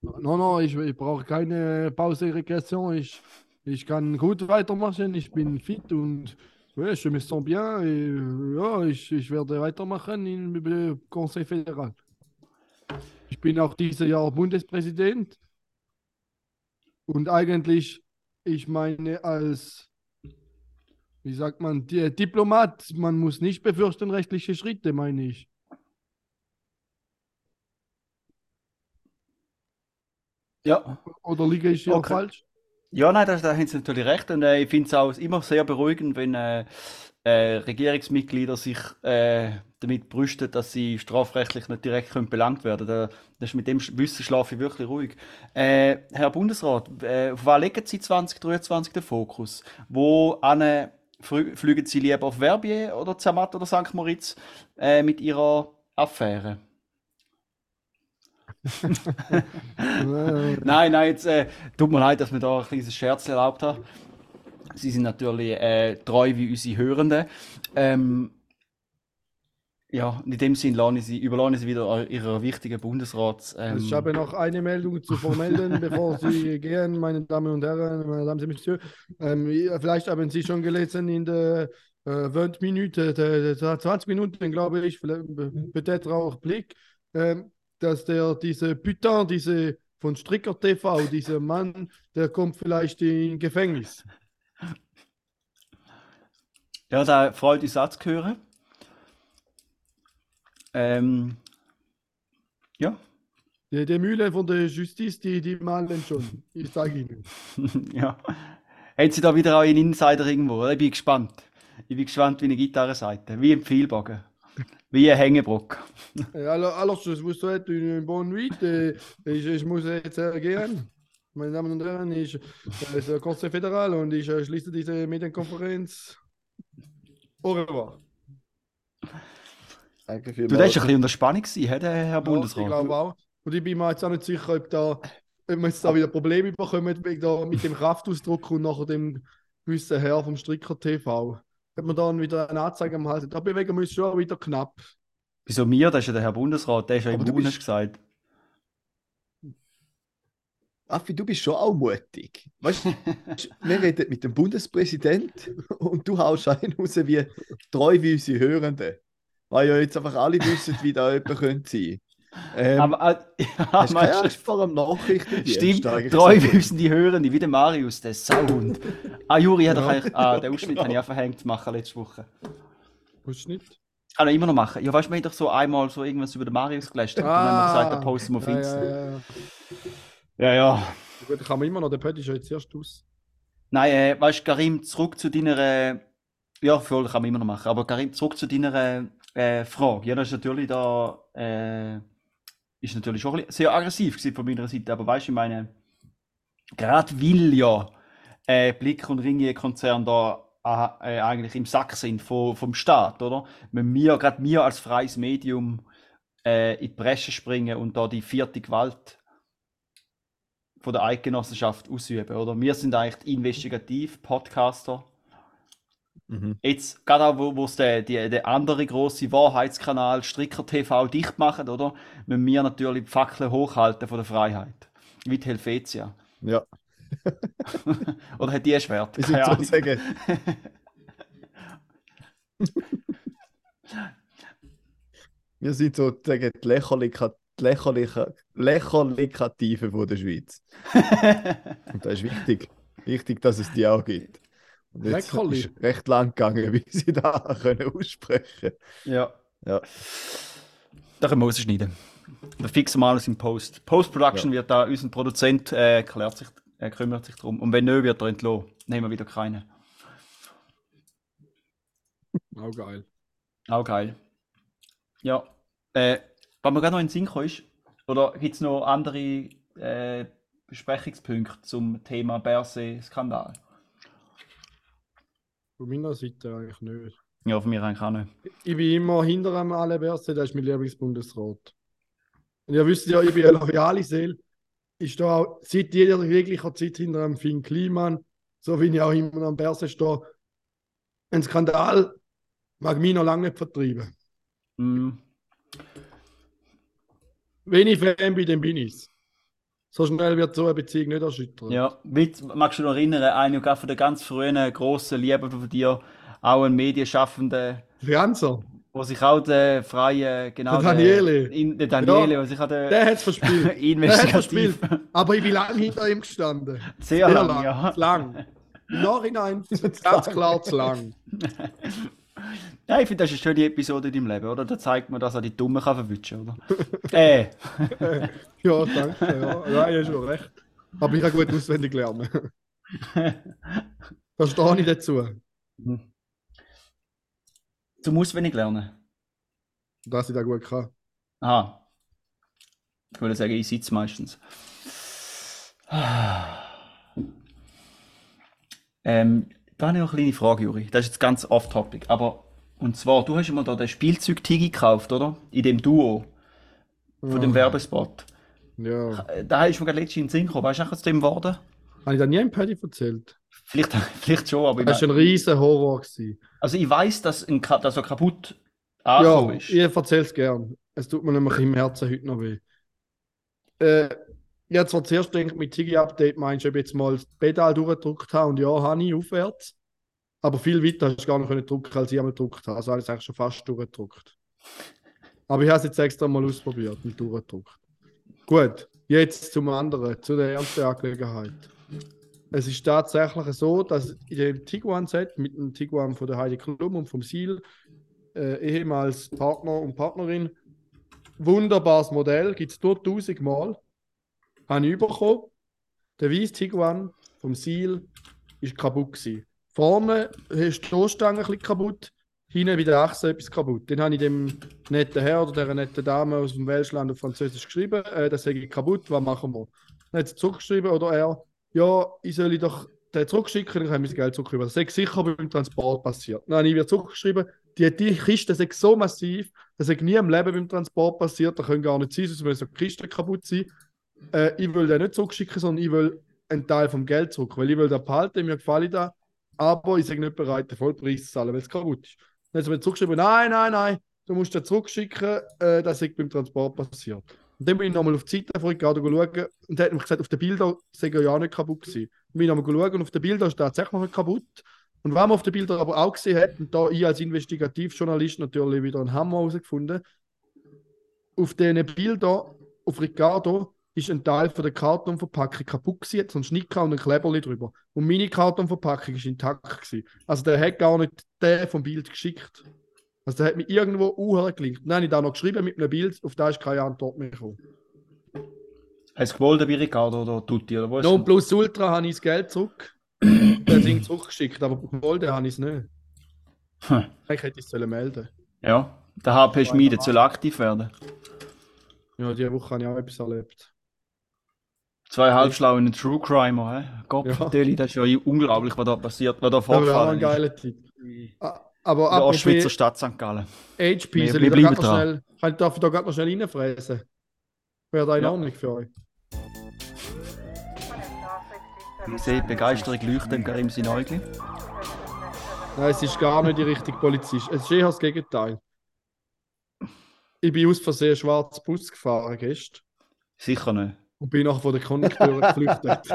No, no, ich, ich brauche keine Pause, Regression. Ich, ich kann gut weitermachen. Ich bin fit und ja, je me sens bien. Et, ja, ich, ich werde weitermachen im Conseil Fédéral. Ich bin auch dieses Jahr Bundespräsident. Und eigentlich, ich meine, als, wie sagt man, Di- Diplomat, man muss nicht befürchten rechtliche Schritte, meine ich. Ja. Oder liege ich hier Okay. falsch? Ja, nein, da, da haben Sie natürlich recht. Und äh, ich finde es auch immer sehr beruhigend, wenn äh, äh, Regierungsmitglieder sich äh, damit brüsten, dass sie strafrechtlich nicht direkt können belangt werden können. Da, das ist mit dem Wissen schlafe ich wirklich ruhig. Äh, Herr Bundesrat, äh, auf was legen Sie 2023 den Fokus? Wo an, fliegen Sie lieber auf Verbier oder Zermatt oder St. Moritz äh, mit Ihrer Affäre? [LAUGHS] [LAUGHS] Nein, nein, jetzt tut mir leid, dass wir da ein kleines Scherz erlaubt haben. Sie sind natürlich äh, treu wie unsere Hörenden. Ähm, ja, in dem Sinn Sie, überlasse ich Sie wieder Ihrer wichtigen Bundesrats. Ähm, Ich habe noch eine Meldung zu vermelden, [LAUGHS] bevor Sie gehen, meine Damen und Herren, meine Damen und Messieurs. Ähm, vielleicht haben Sie schon gelesen in der äh, 20 Minuten, der, der 20 Minuten, glaube ich, vielleicht, auch Blick, ähm, dass der diese Putain, diese von Stricker TV, dieser Mann, der kommt vielleicht in Gefängnis. Ja, da freut zu hören. Ähm, ja, Die, die Mühle von der Justiz, die, die malen schon. Ich sage Ihnen. [LAUGHS] ja. Haben Sie da wieder auch einen Insider irgendwo? Ich bin gespannt. Ich bin gespannt wie eine Gitarrenseite, wie ein Pfeilbogen, wie ein Hängebrock. Euh, Alors, alors, je vous souhaite une bonne nuit et, et je, je muss jetzt äh, gehen. Meine Damen und Herren, ich, äh, es ist der Conseil Fédéral und ich äh, schließe diese Medienkonferenz. Au revoir. Danke Du, das war ein bisschen unter Spannung, gewesen, der Herr Ja, ich Bundesrat. glaube auch. Und ich bin mir jetzt auch nicht sicher, ob, da, ob wir jetzt da wieder Probleme bekommen wegen da, mit dem Kraftausdruck und nachher dem gewissen Herr vom Stricker TV. Ob wir dann wieder eine Anzeige am Hals. Da bewegen wir uns schon wieder knapp. Wieso mir? Das ist ja der Herr Bundesrat, der ist ja hast du gesagt. Affi, du bist schon auch mutig. Weißt du, [LAUGHS] wir reden mit dem Bundespräsident und du haust einen raus wie treu wie unsere Hörenden. Weil ja jetzt einfach alle wissen, wie da jemand könnte sein. Ähm, Aber, äh, ja, hast keine Angst vor dem Nachrichtendienst? Stimmt, eigentlich treu so? wissen die Hörenden, wie der Marius, der Sauhund. Ah, Juri hat doch Ja. eigentlich, ah, den [LAUGHS] Ausschnitt Genau. habe ich auch verhängt zu machen letzte Woche. Nicht? Kann ich immer noch machen. Ja, weißt du, wir haben doch so einmal so irgendwas über den Marius gelästert und dann haben wir gesagt, da posten wir auf ja, Insta. ja, ja. Ja. Gut, dann kann man immer noch, der Pötti ist ja jetzt erst aus. Nein, äh, weißt du, Karim, zurück zu deiner. Äh, ja, voll, kann man immer noch machen. Aber Karim, zurück zu deiner äh, Frage. Ja, das ist natürlich da. Äh, ist natürlich schon bisschen sehr aggressiv von meiner Seite. Aber weißt du, ich meine, gerade weil ja äh, Blick und Ringier-Konzern da äh, eigentlich im Sack sind vom, vom Staat, oder? Wenn wir, gerade wir als freies Medium, äh, in die Bresche springen und da die vierte Gewalt von der Eidgenossenschaft ausüben, oder? Wir sind eigentlich die Investigativ-Podcaster. Mhm. Jetzt, gerade auch, wo es der, die, der andere große Wahrheitskanal Stricker TV dicht machen, oder? Müssen wir natürlich die Fackeln hochhalten von der Freiheit. Wie die Helvetia. Ja, [LAUGHS] Oder hat die ein Schwert? sind Keine Ahnung. sozusagen. [LAUGHS] wir sind sozusagen die Lächerlichkeit. Lächerliche, Lächerlichkative von der Schweiz. [LAUGHS] Und das ist wichtig. Wichtig, dass es die auch gibt. Und jetzt Leckerli. ist recht lang gegangen, [LAUGHS] wie sie da können aussprechen Ja. Ja. Da können wir rausschneiden. Wir fixen mal alles im Post. Post-Production wird da, unser Produzent äh, klärt sich, äh, kümmert sich drum. Und wenn nicht, wird er entlohnt. Nehmen wir wieder keine. Auch geil. Auch geil. Ja. Äh, was mir gerade noch in den Sinn gekommen ist, oder gibt es noch andere äh, Besprechungspunkte zum Thema Berse-Skandal? Von meiner Seite eigentlich nicht. Ja, von mir eigentlich auch nicht. Ich bin immer hinter einem alle Berse, der ist mein Lieblingsbundesrat. Und ihr wisst ja, ich bin eine loyale Seele. Ich stehe auch seit jeder jeglicher Zeit hinter einem Finn Kliman, so wie ich auch immer am Berse stehe. Ein Skandal mag mich noch lange nicht vertreiben. Mm. Wenn ich Fan bin, dann bin ich's. So schnell wird so eine Beziehung nicht erschüttern. Ja, wie, magst du dich noch erinnern, gerade von der ganz frühen grossen Liebe von dir, auch ein Medienschaffender, Fianza, wo sich auch der freie, genau, Der Daniele. Der, in, der Daniele, Ja, wo sich auch der, hat es verspielt. [LAUGHS] Der investigativ, verspielt. Aber ich bin lange hinter ihm gestanden. sehr, lang, ja. Zu lang. Im Nachhinein [LAUGHS] ganz klar zu lang. [LAUGHS] [LAUGHS] Ja, ich finde, das ist eine schöne Episode in deinem Leben, oder? Da zeigt man, dass er die Dummen kann verwischen oder? [LAUGHS] äh, [LAUGHS] Ja, danke. Ja, ja ich schon recht. Aber ich habe gut auswendig lernen. Da stehe ich dazu. zum Auswendig lernen. Dass ich das gut kann. Aha. Ich würde sagen, ich sitze meistens. [SIGHS] Ähm, da habe ich noch eine kleine Frage, Juri. Das ist jetzt ganz off-topic. Aber, und zwar, du hast immer da den Spielzeug-Tigi gekauft, oder? In dem Duo. Von dem. Werbespot. Ja. Da ist mir gerade letztens in den Sinn gekommen. Weißt du noch aus dem geworden? Habe ich das nie im Paddy erzählt? Vielleicht, [LAUGHS] vielleicht schon, aber ich Das war ein riesen Horror. Gewesen. Also ich weiß, dass, ein, dass er kaputt Ja, ist. ich erzähle es gern. Es tut mir nämlich im Herzen heute noch weh. Äh, ich habe zwar zuerst gedacht, mit Tigi-Update meinst du, ob ich jetzt mal das Pedal durchgedrückt habe und ja, habe ich aufwärts. Aber viel weiter hast du gar nicht können drücken, als ich einmal gedrückt habe. Also habe ich es eigentlich schon fast durchgedrückt. Aber ich habe es jetzt extra mal ausprobiert und durchgedrückt. Gut, jetzt zum anderen, zu der ernsten Angelegenheit. Es ist tatsächlich so, dass in dem Tiguan-Set mit dem Tiguan von der Heidi Klum und vom Seal äh, ehemals Partner und Partnerin. Wunderbares Modell, gibt es nur 1000 Mal. Habe ich bekommen. Der weiße Tiguan vom Seal ist kaputt. Gewesen. Vorne ist die Stoßstange ein kaputt, hinten bei der Achse etwas kaputt. Dann habe ich dem netten Herr oder der netten Dame aus dem Welschland auf Französisch geschrieben, äh, das sei kaputt, was machen wir? Dann hat sie zurückgeschrieben oder er, ja, ich soll doch den zurückschicken, dann kann ich mein Geld zurückgeben. Das sei sicher beim Transport passiert. Dann habe ich wieder zurückgeschrieben, die, die Kiste sei so massiv, das sei nie im Leben beim Transport passiert, da können gar nicht sein, sonst müssen die Kiste kaputt sein. Äh, ich will den nicht zurückschicken, sondern ich will einen Teil vom Geld zurück, weil ich will den behalten, mir gefällt das, aber ich bin nicht bereit, den Vollpreis zu zahlen, weil es kaputt ist. Dann hat sie mir zurückgeschrieben, nein, nein, nein, du musst den zurückschicken, äh, das ist beim Transport passiert. Und dann bin ich nochmal auf die Seite Ricardo schauen und er hat mir gesagt, auf den Bildern sei er ja nicht kaputt gewesen. Dann bin ich nochmal schauen und auf den Bildern ist tatsächlich noch nicht kaputt. Und was man auf den Bildern aber auch gesehen hat, und da ich als Investigativjournalist natürlich wieder einen Hammer herausgefunden, auf diesen Bildern, auf Ricardo, ist ein Teil von der Kartonverpackung kaputt gewesen, so einen Schnicker und ein Kleberli drüber. Und meine Kartonverpackung ist intakt gewesen. Also der hat gar nicht den vom Bild geschickt. Also der hat mich irgendwo uh gelinkt. Dann habe ich da noch geschrieben mit einem Bild, auf das ist keine Antwort mehr gekommen. Hast du gewollt bei Ricardo oder Tutti? Oder ist Non plus Ultra habe ich das Geld zurück. [CLEARS THROAT] das Ding zurückgeschickt, aber gewollt habe ich es nicht. Hm. Ich hätte es sollen melden. Ja, der HP Schmiede soll aktiv werden. Ja, diese Woche habe ich auch etwas erlebt. Zwei halbschlau in True Crimer, hä? Gott, Ja. Das ist ja unglaublich, was da passiert, was da vorgefallen ein ist. geiler Tipp. Aber der apropos Ostschweizer Stadt St. Gallen. HP, Wir- soll wir ich da schnell, ich darf ich da gerade noch schnell reinfräsen? Wäre da in Ja. Ordnung für euch? Ich sehe Begeisterung leuchten im sein Äugli. Nein, es ist gar nicht die richtige Polizist. Es ist eher das Gegenteil. Ich bin aus Versehen schwarz Bus gefahren gestern Sicher nicht. Und bin nachher von der Konjunktur [LAUGHS] geflüchtet.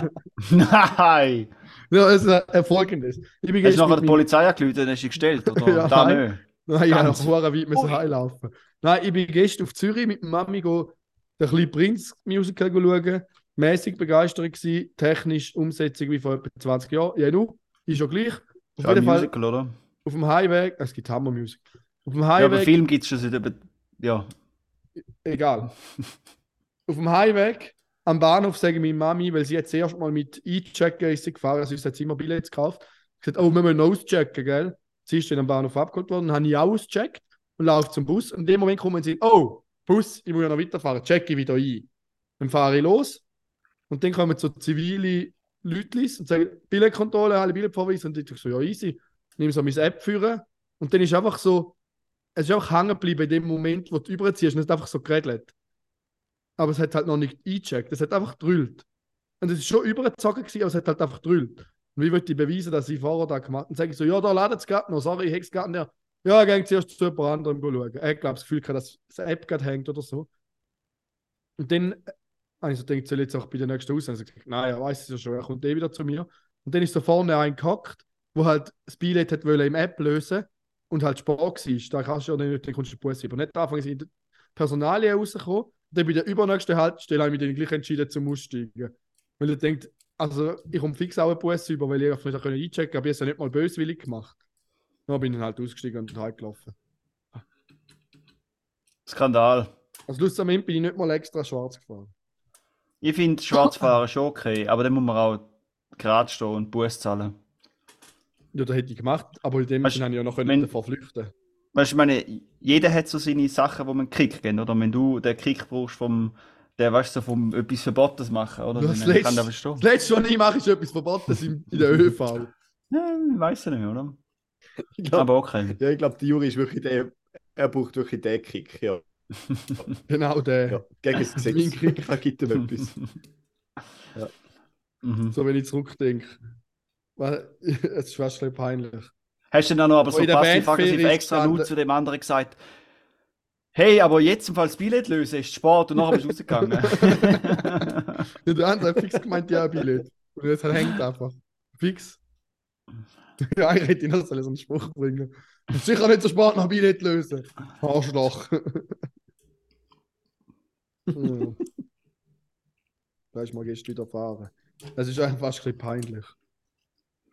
Nein! ja, es ist äh, folgendes. Ich bin Hast du gestern nachher mit die Polizei angerufen und hast dich gestellt? Oder? [LAUGHS] Ja, da nein. Nein, ich habe Ganz. noch vorher weit müssen heimlaufen. Nein, ich bin gestern auf Zürich mit der Mami go den kleinen Prinz-Musical schauen. Mäßig Begeisterung gewesen, technisch Umsetzung wie vor etwa 20 Jahren. Ja, du, ist ja gleich. Auf ein jeden Fall Musical, oder? auf dem Highway, es gibt Hammer Musik. Auf dem Ja, aber Highway, Film gibt es schon seit über. Ja. egal. Auf dem Heimweg am Bahnhof sage ich meine Mami, weil sie jetzt erst mal mit E-Checker ist sie gefahren, also sie hat immer Billets gekauft. gesagt, oh, wir müssen auschecken, gell? Sie ist dann am Bahnhof abgeholt worden, habe ich auch ausgecheckt und laufe zum Bus. Und in dem Moment kommen sie, oh, Bus, ich muss ja noch weiterfahren, checke ich wieder ein. Dann fahre ich los und dann kommen so zivile Leute und sagen, Billetkontrolle, alle Billetverweise. Und ich so, ja, easy. Nehme so meine App führen und dann ist einfach so, es ist einfach hängen geblieben in dem Moment, wo du überziehst und es ist einfach so geregelt. Aber es hat halt noch nicht eingecheckt, es hat einfach drüllt. Und es ist schon übergezogen gewesen, aber es hat halt einfach drüllt. Und wie wollte ich beweisen, dass ich vorher da gemacht habe? Dann sage ich so, ja, da ladet es gerade noch, sorry, ich hätte es gerade nicht. Ja, geh zuerst zu jemand anderem schauen. Ich glaube, das Gefühl gehabt, dass das App gerade hängt oder so. Und dann habe ich so gedacht, soll ich jetzt auch bei der nächsten aus? Also gesagt, nein, er weiß es ja schon, er kommt eh wieder zu mir. Und dann ist so vorne ein gehackt, wo halt das Billett hat wollen im App lösen und halt Sport war. Da kannst du ja nicht, dann kommst du Bus über. Nicht anfangen, sind Personalien rausgekommen. Dann bei der übernächsten Haltestelle habe ich mich dann gleich entschieden zum Aussteigen. Weil ich denkt, also ich komme fix auch einen Bus über, weil ich einfach nicht einchecken konnte, aber ich habe es ja nicht mal böswillig gemacht. Dann bin ich halt ausgestiegen und heimgelaufen. Skandal. Also schlussendlich bin ich nicht mal extra schwarz gefahren. Ich finde Schwarzfahren schon okay, aber dann muss man auch gerade stehen und Bus zahlen. Ja, das hätte ich gemacht, aber in dem Sinne habe ich ja noch können davor flüchten. Weißt du, ich meine, jeder hat so seine Sachen, wo man Kick kennt, oder? Wenn du den Kick brauchst vom, der, weißt du, so vom etwas Verbotenes machen, oder? Das Dann kann ich das letzte, verstehen. das letzte, was ich mache, ist etwas Verbotenes in, in der [LAUGHS] ÖV. Ja, weiß ich nicht, oder? Ich glaub, Aber okay. ja, ich glaube, der Juri ist wirklich der, er braucht wirklich den Kick. Ja. [LAUGHS] Genau der. Ja, gegen das Gesetz. Mein Kick. Da gibt ihm etwas. [LAUGHS] Mhm. So, wenn ich zurückdenke. Weil, Es ist fast ein bisschen peinlich. Hast du dann noch aber so passiv-aggressiv extra laut zu dem anderen gesagt, hey, aber jetzt im Fall das Billett lösen ist Sport und nachher bist du rausgegangen. [LAUGHS] [LAUGHS] Ja, der andere hat fix gemeint, ja, Billett. Und jetzt hängt einfach. Fix. [LAUGHS] Ja, ich hätte ihn noch so einen Spruch bringen. Sicher nicht so spät nach Billett lösen. Arschloch. ja. Da ist mal gestern wieder fahren. Das ist einfach fast ein bisschen peinlich.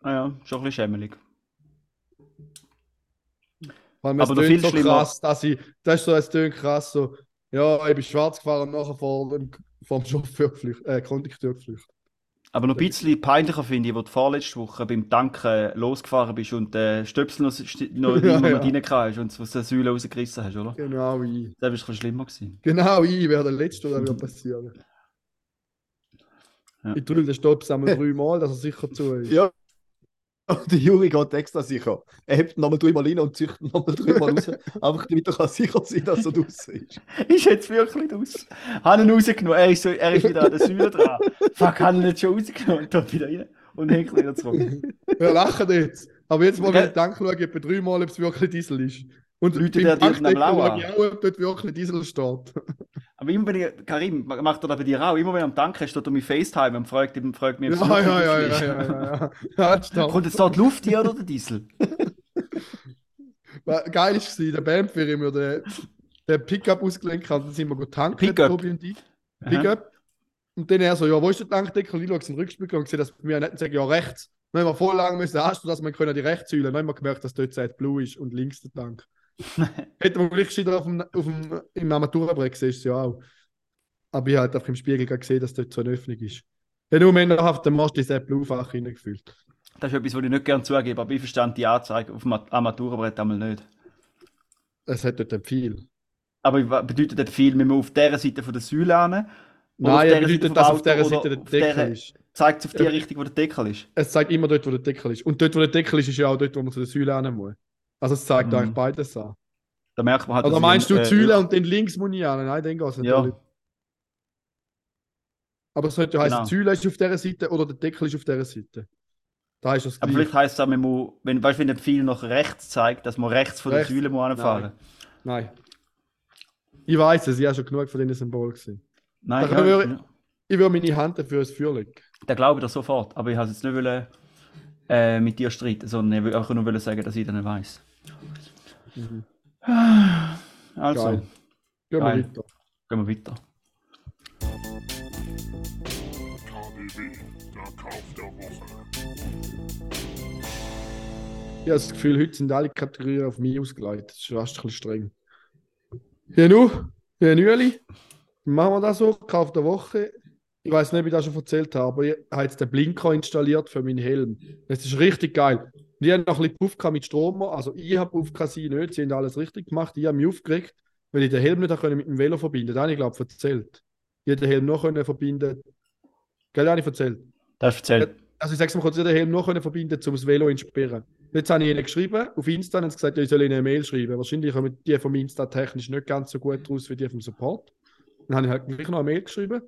ah ja, schon ein bisschen schämelig. Weil Aber viel so schlimmer- krass, dass ich, das ist so, es tönt krass so, ja, ich bin schwarz gefahren und nachher vor dem, vor dem Chauffeur geflüchtet, äh, Kondukteur geflüchtet. Aber noch ein bisschen peinlicher finde ich, wo du vorletzte Woche beim Tanken losgefahren bist und den Stöpsel noch, noch Ja, [LAUGHS] immer ja. noch rein hast und aus der Säule rausgerissen hast, oder? Genau ich. Das war ein schlimmer gewesen. Genau ich wäre der Letzte, der wird passieren. Ja. Ich drülle den Stops einmal dreimal, dass er sicher zu ist. Ja. Und der Juri geht extra sicher. Er hebt nochmal dreimal rein und zieht nochmal dreimal raus. [LAUGHS] Einfach damit er kann sicher sein dass er draußen ist. Ist jetzt wirklich aus. Habe ihn rausgenommen. Er ist, so, er ist wieder an der Säule dran. Fuck, habe ihn nicht schon rausgenommen und dann wieder rein und hängt wieder zurück. [LAUGHS] Wir lachen jetzt. Aber jetzt mal, wenn ich Dank schaue, etwa dreimal, ob es wirklich Diesel ist. Und Leute, der dir am Lauer. ich auch, ob dort wirklich Diesel steht. Aber immer wenn ich, Karim, macht er das bei dir auch? Immer wenn er am Tank ist, steht er mich FaceTime und fragt, fragt mich, ob es Ja, ja, ja, ja, ist. ja, ja, ja. ja. das. Kommt jetzt da die Luft hier oder der Diesel? [LAUGHS] Geil war, der Band, wie wir den, den Pickup ausgelenkt haben, dann sind wir gut tanken, Pickup? Tobi und ich. Pickup. Und dann er so, ja, wo ist der Tankdeckel? Und ich schaue in den Rückspiegel und sehe, dass bei mir nicht sagen, ja, rechts. Dann haben wir voll lang müssen hast du, dass wir können die Rechtssäule. Dann haben wir gemerkt, dass dort Zeit Blue ist und links der Tank. [LAUGHS] Hätten wir gleich wieder auf dem, auf dem, im Armaturenbrett gesehen, ist es ja auch. Aber ich habe halt einfach im Spiegel gesehen, dass dort so eine Öffnung ist. Ja, nur männerhaft, dann machst du dieses Blue-Fach reingefühlt. Das ist etwas, was ich nicht gerne zugebe, aber ich verstand die Anzeige auf dem Armaturenbrett einmal nicht. Es hat dort viel. Aber bedeutet das viel, wenn man auf dieser Seite von der Säule an? Auf Nein, Seite bedeutet, dass auf dieser Seite der auf Deckel ist. Zeigt es auf die. Richtung, wo der Deckel ist? Es zeigt immer dort, wo der Deckel ist. Und dort, wo der Deckel ist, ist ja auch dort, wo man zu der Säule hin muss. Also es zeigt Mhm. eigentlich beides an. Da merkt man halt, Oder dass meinst du ich, die Säule und dann links muss ich an? Nein, dann geht es Ja. natürlich. Aber es sollte ja heißen, Genau. Säule ist auf dieser Seite oder der Deckel ist auf dieser Seite. Da ist das Aber vielleicht heisst es auch, man muss, wenn, weißt, wenn der Pfeil nach rechts zeigt, dass man rechts von Rechts? der Säule muss anfahren Nein. Ich weiß es, ich habe schon genug von diesen Symbolen gesehen. Nein, Da ja, ja, Ich würde meine Hand dafür ins Feuer legen. da glaube ich dir sofort. Aber ich wollte jetzt nicht wollen, äh, mit dir streiten, sondern ich wollte einfach nur wollen sagen, dass ich das nicht weiss. Also, Geil. Gehen wir Geil. weiter. gehen wir weiter. KDW, der Kauf der Woche. Ich habe das Gefühl, heute sind alle Kategorien auf mich ausgeleitet. Das ist fast ein bisschen streng. Ja, nu, Ja, Nüeli, machen wir das so, Kauf der Woche. Ich weiß nicht, ob ich das schon erzählt habe, aber ich habe jetzt den Blinker installiert für meinen Helm. Das ist richtig geil. Und ich habe noch ein bisschen Puff mit Strom. Also ich habe Puff sie nicht. Sie haben alles richtig gemacht. Ich habe mich aufgeregt, weil ich den Helm nicht habe mit dem Velo verbinden konnte. Das habe ich, glaube ich, erzählt. Ich hätte den Helm noch können verbinden Gell, habe ich erzählt. Das hast du erzählt. Also ich sage es mal kurz, ich den Helm noch können verbinden um das Velo zu entsperren. Jetzt habe ich ihnen geschrieben, auf Insta, und sie gesagt, ja, ich soll ihnen eine Mail schreiben. Wahrscheinlich kommen die vom Insta technisch nicht ganz so gut raus wie die vom Support. Dann habe ich halt gleich noch eine Mail geschrieben.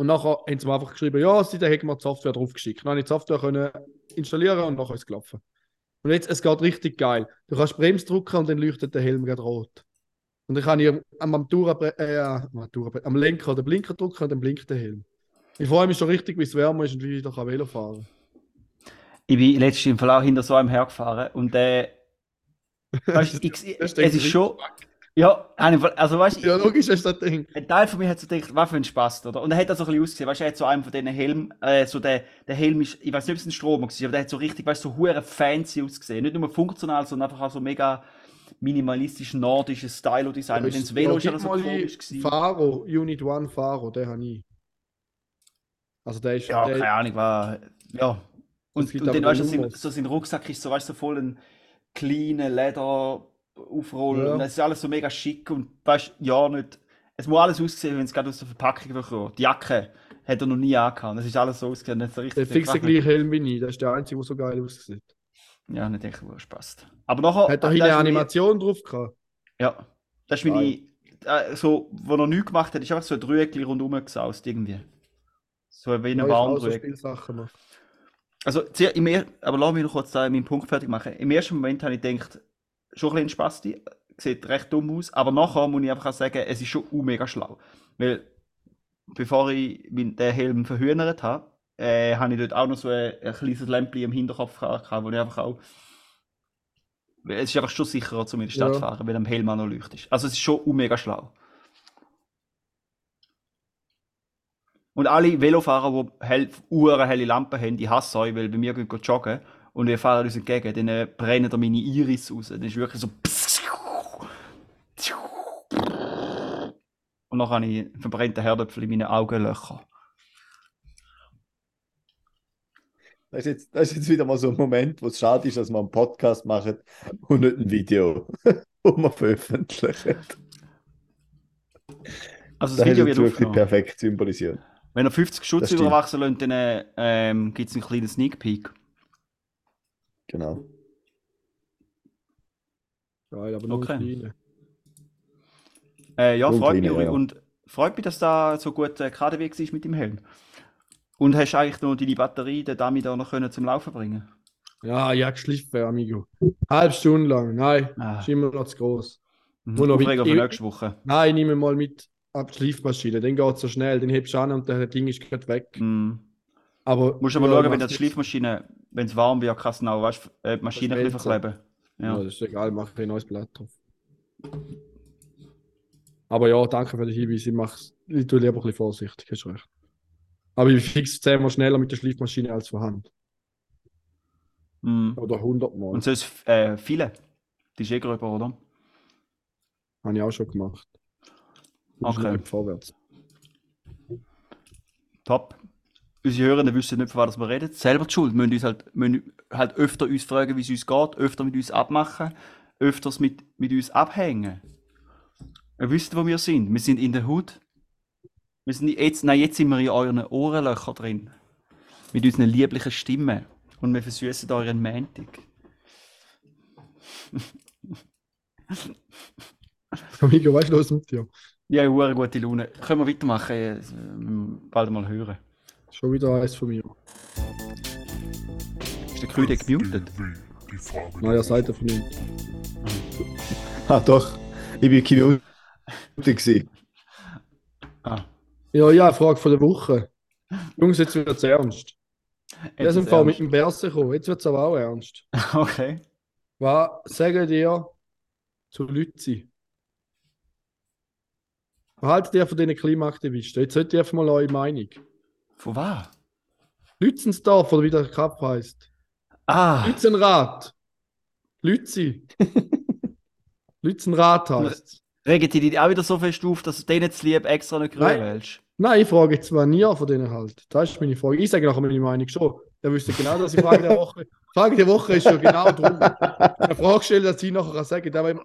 Und nachher haben sie mir einfach geschrieben, ja, sie hätten mir die Software draufgeschickt. Dann habe ich die Software können installieren und nachher ist es gelaufen. Und jetzt, es geht richtig geil. Du kannst Bremse drücken und dann leuchtet der Helm gerade rot. Und dann kann ich am, am, Tourenbre- äh, am, Lenker den Blinker drücken und dann blinkt der Helm. Ich freue mich schon richtig, wie es wärmer ist und wie ich wieder Velo fahren Ich bin letztens im Fall auch hinter so einem hergefahren und äh, [LAUGHS] weißt, ich, ich, es ist schon. Ja, also weißt kann. Ja, logisch ist das Ding. ein Teil von mir hat so gedacht, was für ein Spaß, oder? Und er hat das so ein bisschen ausgesehen, weißt du, er hat so einen von diesen Helm, äh, so der, der Helm ist, ich weiß nicht, ob es ein Strom war, aber der hat so richtig, weißt du, so hure fancy ausgesehen. Nicht nur funktional, sondern einfach auch so mega minimalistisch nordisches Stylo-Design. Und das Velo ist ja so komisch gewesen. Faro, Unit One Faro, den habe ich. Also der ist. Ja, der, keine Ahnung, war, ja. Und, und dann, weißt du, so sein Rucksack ist so, weißt du, so voll ein kleiner Leder aufrollen. Ja. Und es ist alles so mega schick und weißt ja, nicht. Es muss alles aussehen, wenn es gerade aus der Verpackung kommt. Die Jacke hat er noch nie angehabt. Es ist alles so ausgesehen, der richtig. fix der gleiche Helm wie ich. Das ist der einzige, der so geil aussieht. Ja, nicht echt, wo es passt. Aber nachher. Hat er das eine meine- Animation drauf gehabt? Ja. Das ist meine. Äh, so, wo er nichts gemacht hat, ist einfach so ein Dreieckchen rundherum gesaust irgendwie. So wie ein noch. Also, im er aber lass mich noch kurz da meinen Punkt fertig machen. Im ersten Moment habe ich gedacht, schon ein bisschen Spasti, sieht recht dumm aus, aber nachher muss ich einfach auch sagen, es ist schon mega schlau. Weil, bevor ich meinen- den Helm verhühnert habe, äh, habe ich dort auch noch so ein, ein kleines Lämpchen im Hinterkopf gehabt, wo ich einfach auch. Es ist einfach schon sicherer, zum in die Stadt Ja. fahren, weil am Helm auch noch leuchtet. Also, es ist schon mega schlau. Und alle Velofahrer, die hell, uhren helle Lampen haben, die hassen euch, weil bei mir gehen joggen und wir fahren uns entgegen, dann äh, brennen da meine Iris raus. Dann ist wirklich so. Und dann habe ich verbrannte Herdöpfel in meinen Augenlöchern. Das ist, jetzt, das ist jetzt wieder mal so ein Moment, wo es schade ist, dass wir einen Podcast machen und nicht ein Video, [LAUGHS] wo wir veröffentlichen. Also das Das Video ist wird wirklich perfekt symbolisiert. Wenn er 50 Schutz überwachsen lässt, dann äh, ähm, gibt es einen kleinen Sneak Peek. Genau. Geil, aber nur Okay. Äh, ja, Nur freut mich, ja. Und freut mich, dass da so gut äh, KDW war mit dem Helm. Und hast eigentlich noch deine Batterie, den Dummy da noch können zum Laufen bringen Ja, ja, geschliffen, amigo. Halb Stunde lang. Nein, Ah. ist immer noch zu groß. Mhm. Wo noch Aufreger mit- für nächste Woche. Nein, nehme mal mit ab die Schleifmaschine. Dann geht es so schnell. Dann hebst du an und das Ding ist gerade weg. Mhm. Aber, Musst aber ja, schauen, wenn macht die. Schleifmaschine, wenn es warm wird, kannst du auch, weißt, du, äh, die Maschine ein bisschen verkleben. Ja. Ja. das ist egal, mache ich ein neues Blatt drauf. Aber ja, danke für den Hinweis. Ich, ich tue lieber ein bisschen vorsichtig, hast recht. Aber ich fix zehnmal schneller mit der Schleifmaschine als von Hand. Mhm. Oder hundertmal. Und sonst äh, viele. Die ist eh gröber, oder? Habe ich auch schon gemacht. Ist Okay. Vorwärts. Top. Unsere Hörenden wissen nicht, von was wir reden. Selber die Schuld. Wir müssen uns halt, müssen halt öfter uns fragen, wie es uns geht, öfter mit uns abmachen, öfters mit, mit uns abhängen. Ihr wisst, wo wir sind. Wir sind in der Hut. Wir sind jetzt, nein, jetzt sind wir in euren Ohrenlöchern drin. Mit unseren lieblichen Stimmen. Und wir versüßen euren Montag. [LAUGHS] Amigo, weißt du, los mit dir? Ja, eine gute Laune. Können wir weitermachen? Äh, Bald mal hören. Schon wieder eins von mir. Ist der Krüde gemutet? BMW, die Frage Neuer Seite von ihm. [LAUGHS] Ah, doch. Ich bin keine gewesen. Ah. Ja, ja, Frage von der Woche. Jungs, jetzt wird es ernst. Wir sind vorhin mit dem Berse gekommen, jetzt wird es aber auch ernst. [LAUGHS] Okay. Was sagen dir zu Lützi? Was haltet ihr von diesen Klimaaktivisten? Jetzt sollt ihr einfach mal eure Meinung. Von was? Lützensdorf oder wie der Cup heißt. Ah, Lützenrad. Lützi. [LAUGHS] Lützenrad heißt Regen die dich auch wieder so fest auf, dass du denen zu lieb extra nicht grün wählst? Nein, ich frage jetzt zwar nie von denen halt. Das ist meine Frage. Ich sage nachher meine Meinung schon. Der wüsste genau, dass ich Frage der [LAUGHS] Woche. Frage der Woche ist schon genau drum. Eine Frage stellen, dass ich nachher sagen kann.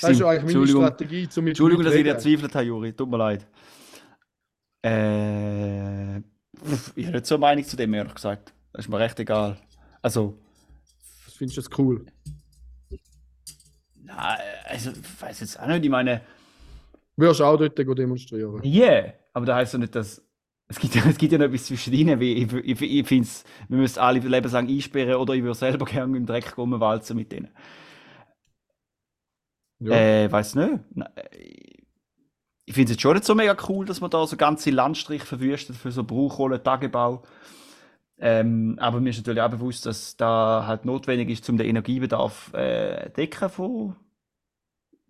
Das ist schon eigentlich meine Strategie, um Entschuldigung, dass ich dir zweifelt habe, Juri. Tut mir leid. Äh, ich habe nicht so eine Meinung zu dem, ehrlich gesagt. Das ist mir recht egal. Also, Das findest du jetzt cool. na, also, ich weiß jetzt auch nicht, ich meine, Würdest du auch dort demonstrieren? yeah, aber da heißt ja nicht, dass. Es gibt, ja- [LAUGHS] es gibt ja noch etwas zwischen ihnen, wie ich, ich, ich finde es, wir müssen alle lebenslang einsperren oder ich würde selber [LAUGHS] gerne im Dreck rumwalzen mit denen. Ja. Äh, weiß nicht. Äh, Ich finde es jetzt schon nicht so mega cool, dass man da so ganze Landstriche verwüstet für so Bruchkohle, Tagebau. Ähm, aber mir ist natürlich auch bewusst, dass da halt notwendig ist, um den Energiebedarf äh, decken von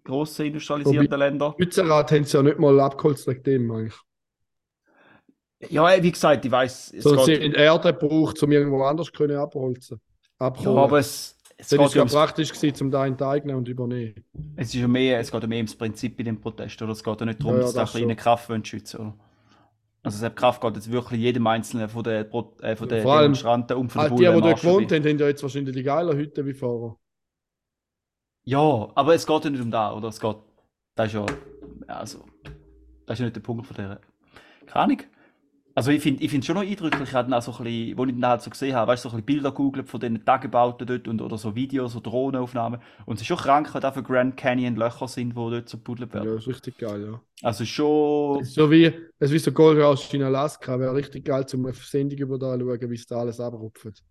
grossen industrialisierten Ländern. Lützerath haben sie ja nicht mal abgeholzt wegen dem eigentlich. Ja, wie gesagt, ich weiß, es Sondern sie haben Erde gebraucht, um irgendwo anders können abholzen. ja, Abholen. aber es, es, Dann ist ja ja ums, praktisch gewesen, um da enteignen und übernehmen. es ist ja mehr, es geht ja mehr ums Prinzip bei dem Protest, oder? Es geht ja nicht darum, Ja, ja, dass da das kleine schon. Kraft schützen, oder? Also, selbst Kraft geht jetzt wirklich jedem Einzelnen von den, äh, von den Vor allem Demonstranten und von den Halt die, die Bullen dort gewohnt haben, haben ja jetzt wahrscheinlich die geiler Hütte wie vorher. Ja, aber es geht ja nicht um da, oder? Es geht, das ist ja, ja, also, das ist ja nicht der Punkt von der, keine Ahnung. Also ich finde ich find schon noch eindrücklich, ich habe dann auch so ein bisschen, wo ich dann halt so gesehen habe, weißt du, so ein bisschen Bilder googelt von diesen Tagebauten dort und, oder so Videos, so Drohnenaufnahmen. Und es ist schon krank, was da für Grand Canyon Löcher sind, die dort so gebuddelt Ja, werden. ist richtig geil, ja. Also schon, Es so wie, es wie so Goldrush in Alaska. Wäre richtig geil, zum eine Sendung über da schauen, wie es da alles abrupft.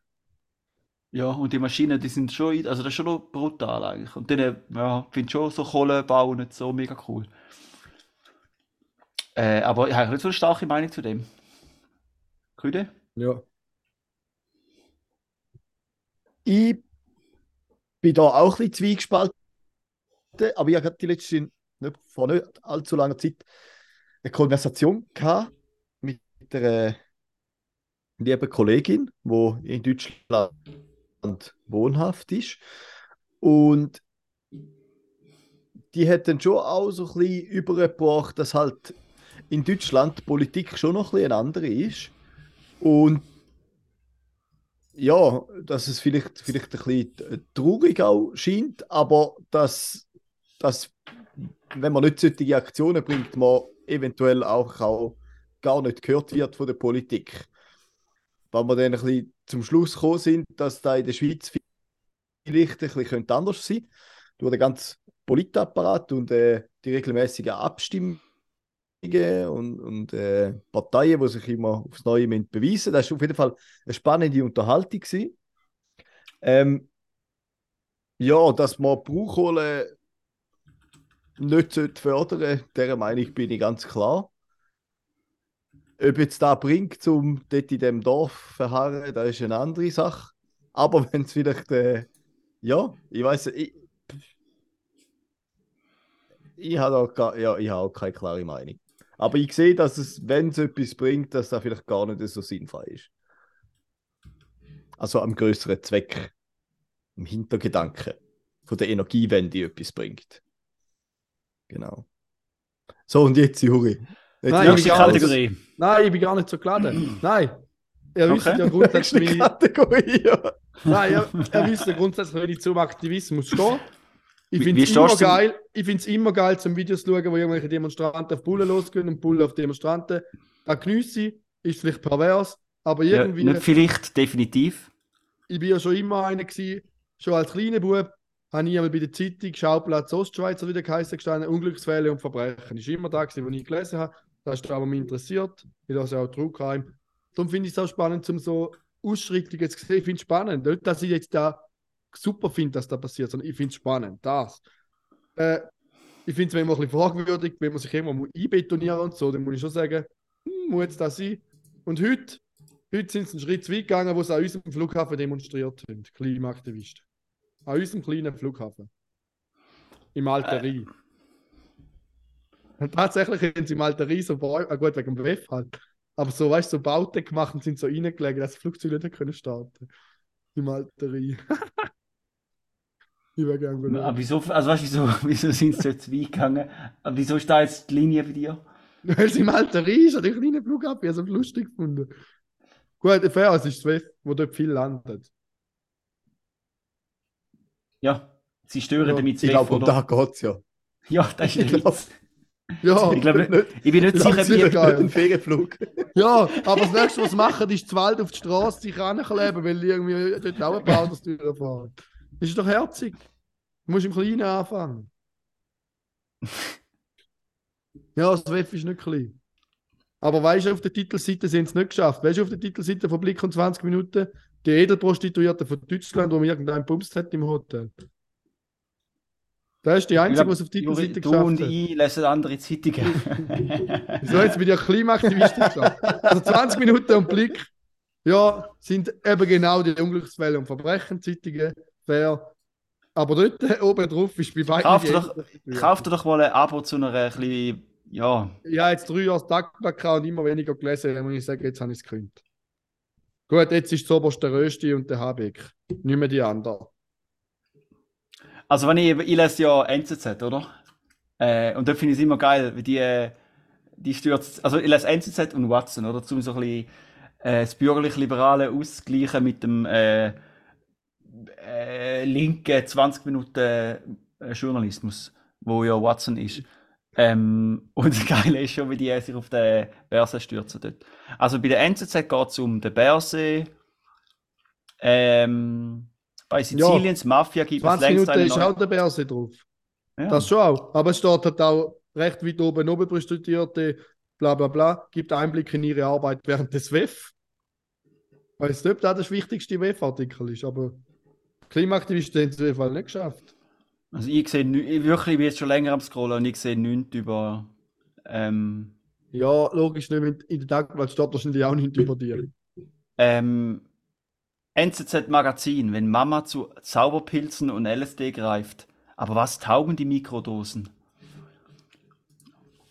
ja, und die Maschinen, die sind schon, also das ist schon noch brutal eigentlich. Und dann, ja, ich finde schon so Kohlenbau nicht so mega cool. Äh, aber ich habe nicht so eine starke Meinung zu dem. Grüde? Ja. Ich bin da auch ein bisschen zwiegespalten, aber ich habe die letzte, nicht, vor nicht allzu langer Zeit eine Konversation gehabt mit einer lieben Kollegin, die in Deutschland wohnhaft ist. Und die hat dann schon auch so ein bisschen übergebracht, dass halt in Deutschland die Politik schon noch ein bisschen eine andere ist. Und ja, dass es vielleicht, vielleicht ein bisschen traurig auch scheint, aber dass, dass wenn man nicht solche Aktionen bringt, man eventuell auch, auch gar nicht gehört wird von der Politik. Weil wir dann ein bisschen zum Schluss gekommen sind, dass da in der Schweiz vielleicht ein bisschen könnte anders sein durch den ganzen Politapparat und äh, die regelmäßigen Abstimmungen und, und äh, Parteien, die sich immer aufs Neue müssen beweisen Das war auf jeden Fall eine spannende Unterhaltung. Ähm, ja, dass man Braunkohle nicht sollte fördern dieser Meinung bin ich ganz klar. Ob jetzt da bringt, um dort in dem Dorf zu verharren, das ist eine andere Sache. Aber [LAUGHS] wenn es vielleicht, äh, ja, ich weiß, ich, ich habe auch, ja, ich habe auch keine klare Meinung. Aber ich sehe, dass es, wenn es etwas bringt, dass das vielleicht gar nicht so sinnvoll ist. Also am größeren Zweck, im Hintergedanken von der Energiewende etwas bringt. Genau. So, und jetzt, Juri. Jetzt Nein, ich Kategorie. Nein, ich bin gar nicht so geladen. [CLEARS THROAT] Nein. Ihr wisst Okay. ja Nächste grundsätzlich, wie, Kategorie, ja. nein, ihr, ihr wisst ja grundsätzlich, wie ich zum Aktivismus stehe. Ich finde es immer geil, ich find's immer geil, zum Videos zu schauen, wo irgendwelche Demonstranten auf Bullen losgehen und Bullen auf Demonstranten. Da geniesse ich, ist vielleicht pervers, aber Ja, irgendwie, nicht vielleicht, definitiv. ich bin ja schon immer einer gewesen, schon als kleiner Bub, habe ich einmal bei der Zeitung Schauplatz Ostschweizer wieder geheißen gestanden, Unglücksfälle und Verbrechen. Ist immer da gewesen, wo ich gelesen habe. Das ist was mich interessiert. Ich lasse auch True Crime. Darum finde ich es auch spannend, um so Ausschreitungen zu sehen. Ich finde es spannend. Nicht, dass ich jetzt da super finde, dass da passiert, sondern ich finde es spannend. Das. Äh, ich finde es manchmal ein bisschen fragwürdig, wenn man sich muss einbetonieren und so, dann muss ich schon sagen, hm, muss jetzt das sein? Und heute, heute sind sie einen Schritt zu weit gegangen, wo sie an unserem Flughafen demonstriert haben, Klimaaktivisten. An unserem kleinen Flughafen. Im Alterie. Und tatsächlich haben sie im Alterie so Bäume, ah gut, wegen dem WEF halt, aber so, weißt du, so Bauten gemacht und sind so reingelegt, dass die Flugzeuge nicht können starten Im Alterie. [LAUGHS] Ich gerne gegangen. Aber wieso, also weißt du, wieso, [LAUGHS] wieso sind sie jetzt weit gegangen? Aber wieso ist da jetzt die Linie bei dir? [LAUGHS] Weil sie im Alter ist, an den kleinen Flughafen, ich habe es lustig gefunden. Gut, fair, es ist Swift, wo dort viel landet. Ja, sie stören Ja, damit Ich Swift, glaube, um oder? da geht es ja. Ja, das ist Ich der glaube, Witz. Ja, Ich, glaube, ich bin nicht sicher, wie, ein [LAUGHS] Ferienflug. ja, aber das nächste, was sie machen, ist zu Wald auf die Straße sich rankleben, weil die irgendwie dort auch ein paar Autos durchfahren. Das ist doch herzig. Du musst im Kleinen anfangen. [LAUGHS] Ja, das WEF ist nicht klein. Aber weißt du, auf der Titelseite sind sie nicht geschafft. Weißt du, auf der Titelseite von Blick und 20 Minuten die Edelprostituierte von Deutschland, wo man irgendeinen bumst hat im Hotel. Das ist die einzige, glaube, was auf der Titelseite du geschafft und hat. ich lesen andere Zeitungen. [LAUGHS] So jetzt bin ich ja Klimaaktivistin geschafft. Also 20 Minuten und Blick, ja, sind eben genau die Unglücksfälle und Verbrechenzeitungen. Fair. Aber dort [LAUGHS] oben drauf ist bei beiden. Kauf doch- Edelprostituierte. Kauf dir doch mal ein Abo zu einer ein bisschen, ja, Ich habe jetzt drei Jahre Tagback gehabt und immer weniger gelesen, dann muss ich sagen, jetzt habe ich es gekündigt. Gut, jetzt ist das oberste Rösti und der Habeck. Nicht mehr die anderen. Also wenn ich, ich lese ja NZZ, oder? Äh, und dort finde ich es immer geil, wie die, äh, die stürzt, also ich lese NZZ und Watson, oder? Zum so ein bisschen äh, das bürgerlich-liberale ausgleichen mit dem äh, äh, linken 20 Minuten äh, Journalismus, wo ja Watson ist. Ähm, und das Geile ist schon, wie die sich auf den Börse stürzen dort. Also bei der NZZ geht es um den Börse, ähm, bei Sizilien, die Mafia gibt es 20 längst Minuten ist auch der Börse drauf. Ja. Das schon auch. Aber es steht halt auch recht weit oben, oben Prostituierte, bla bla bla, gibt Einblick in ihre Arbeit während des WEF. Ich weiß nicht, ob das das wichtigste WEF-Artikel ist, aber Klimaaktivisten haben es auf jeden Fall nicht geschafft. Also ich sehe ich wirklich, ich bin jetzt schon länger am Scrollen und ich sehe nichts über ähm, Ja, logisch nicht, in der Tagblatt steht wahrscheinlich auch nicht über dir. ähm, NZZ Magazin, wenn Mama zu Zauberpilzen und LSD greift. Aber was taugen die Mikrodosen?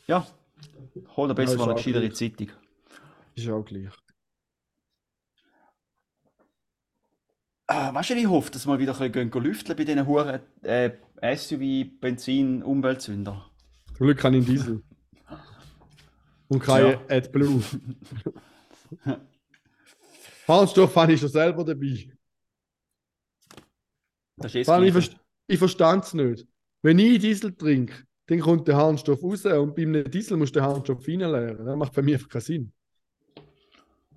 Ja, hol dir besser Ja, mal eine gescheitere. Zeitung. Ist auch gleich. Ah, weißt du, ich hoffe, dass wir wieder ein bisschen gehen lüfteln bei diesen Huren äh, SUV, Benzin, Umweltsünder. Zum Glück kann ich einen Diesel. Und keine Ja. AdBlue. Harnstoff habe ich schon selber dabei. Das ist allem, ich, verst ich verstand es nicht. Wenn ich Diesel trinke, dann kommt der Harnstoff raus und bei einem Diesel musst du den Harnstoff reinleeren. Das macht für mich einfach keinen Sinn.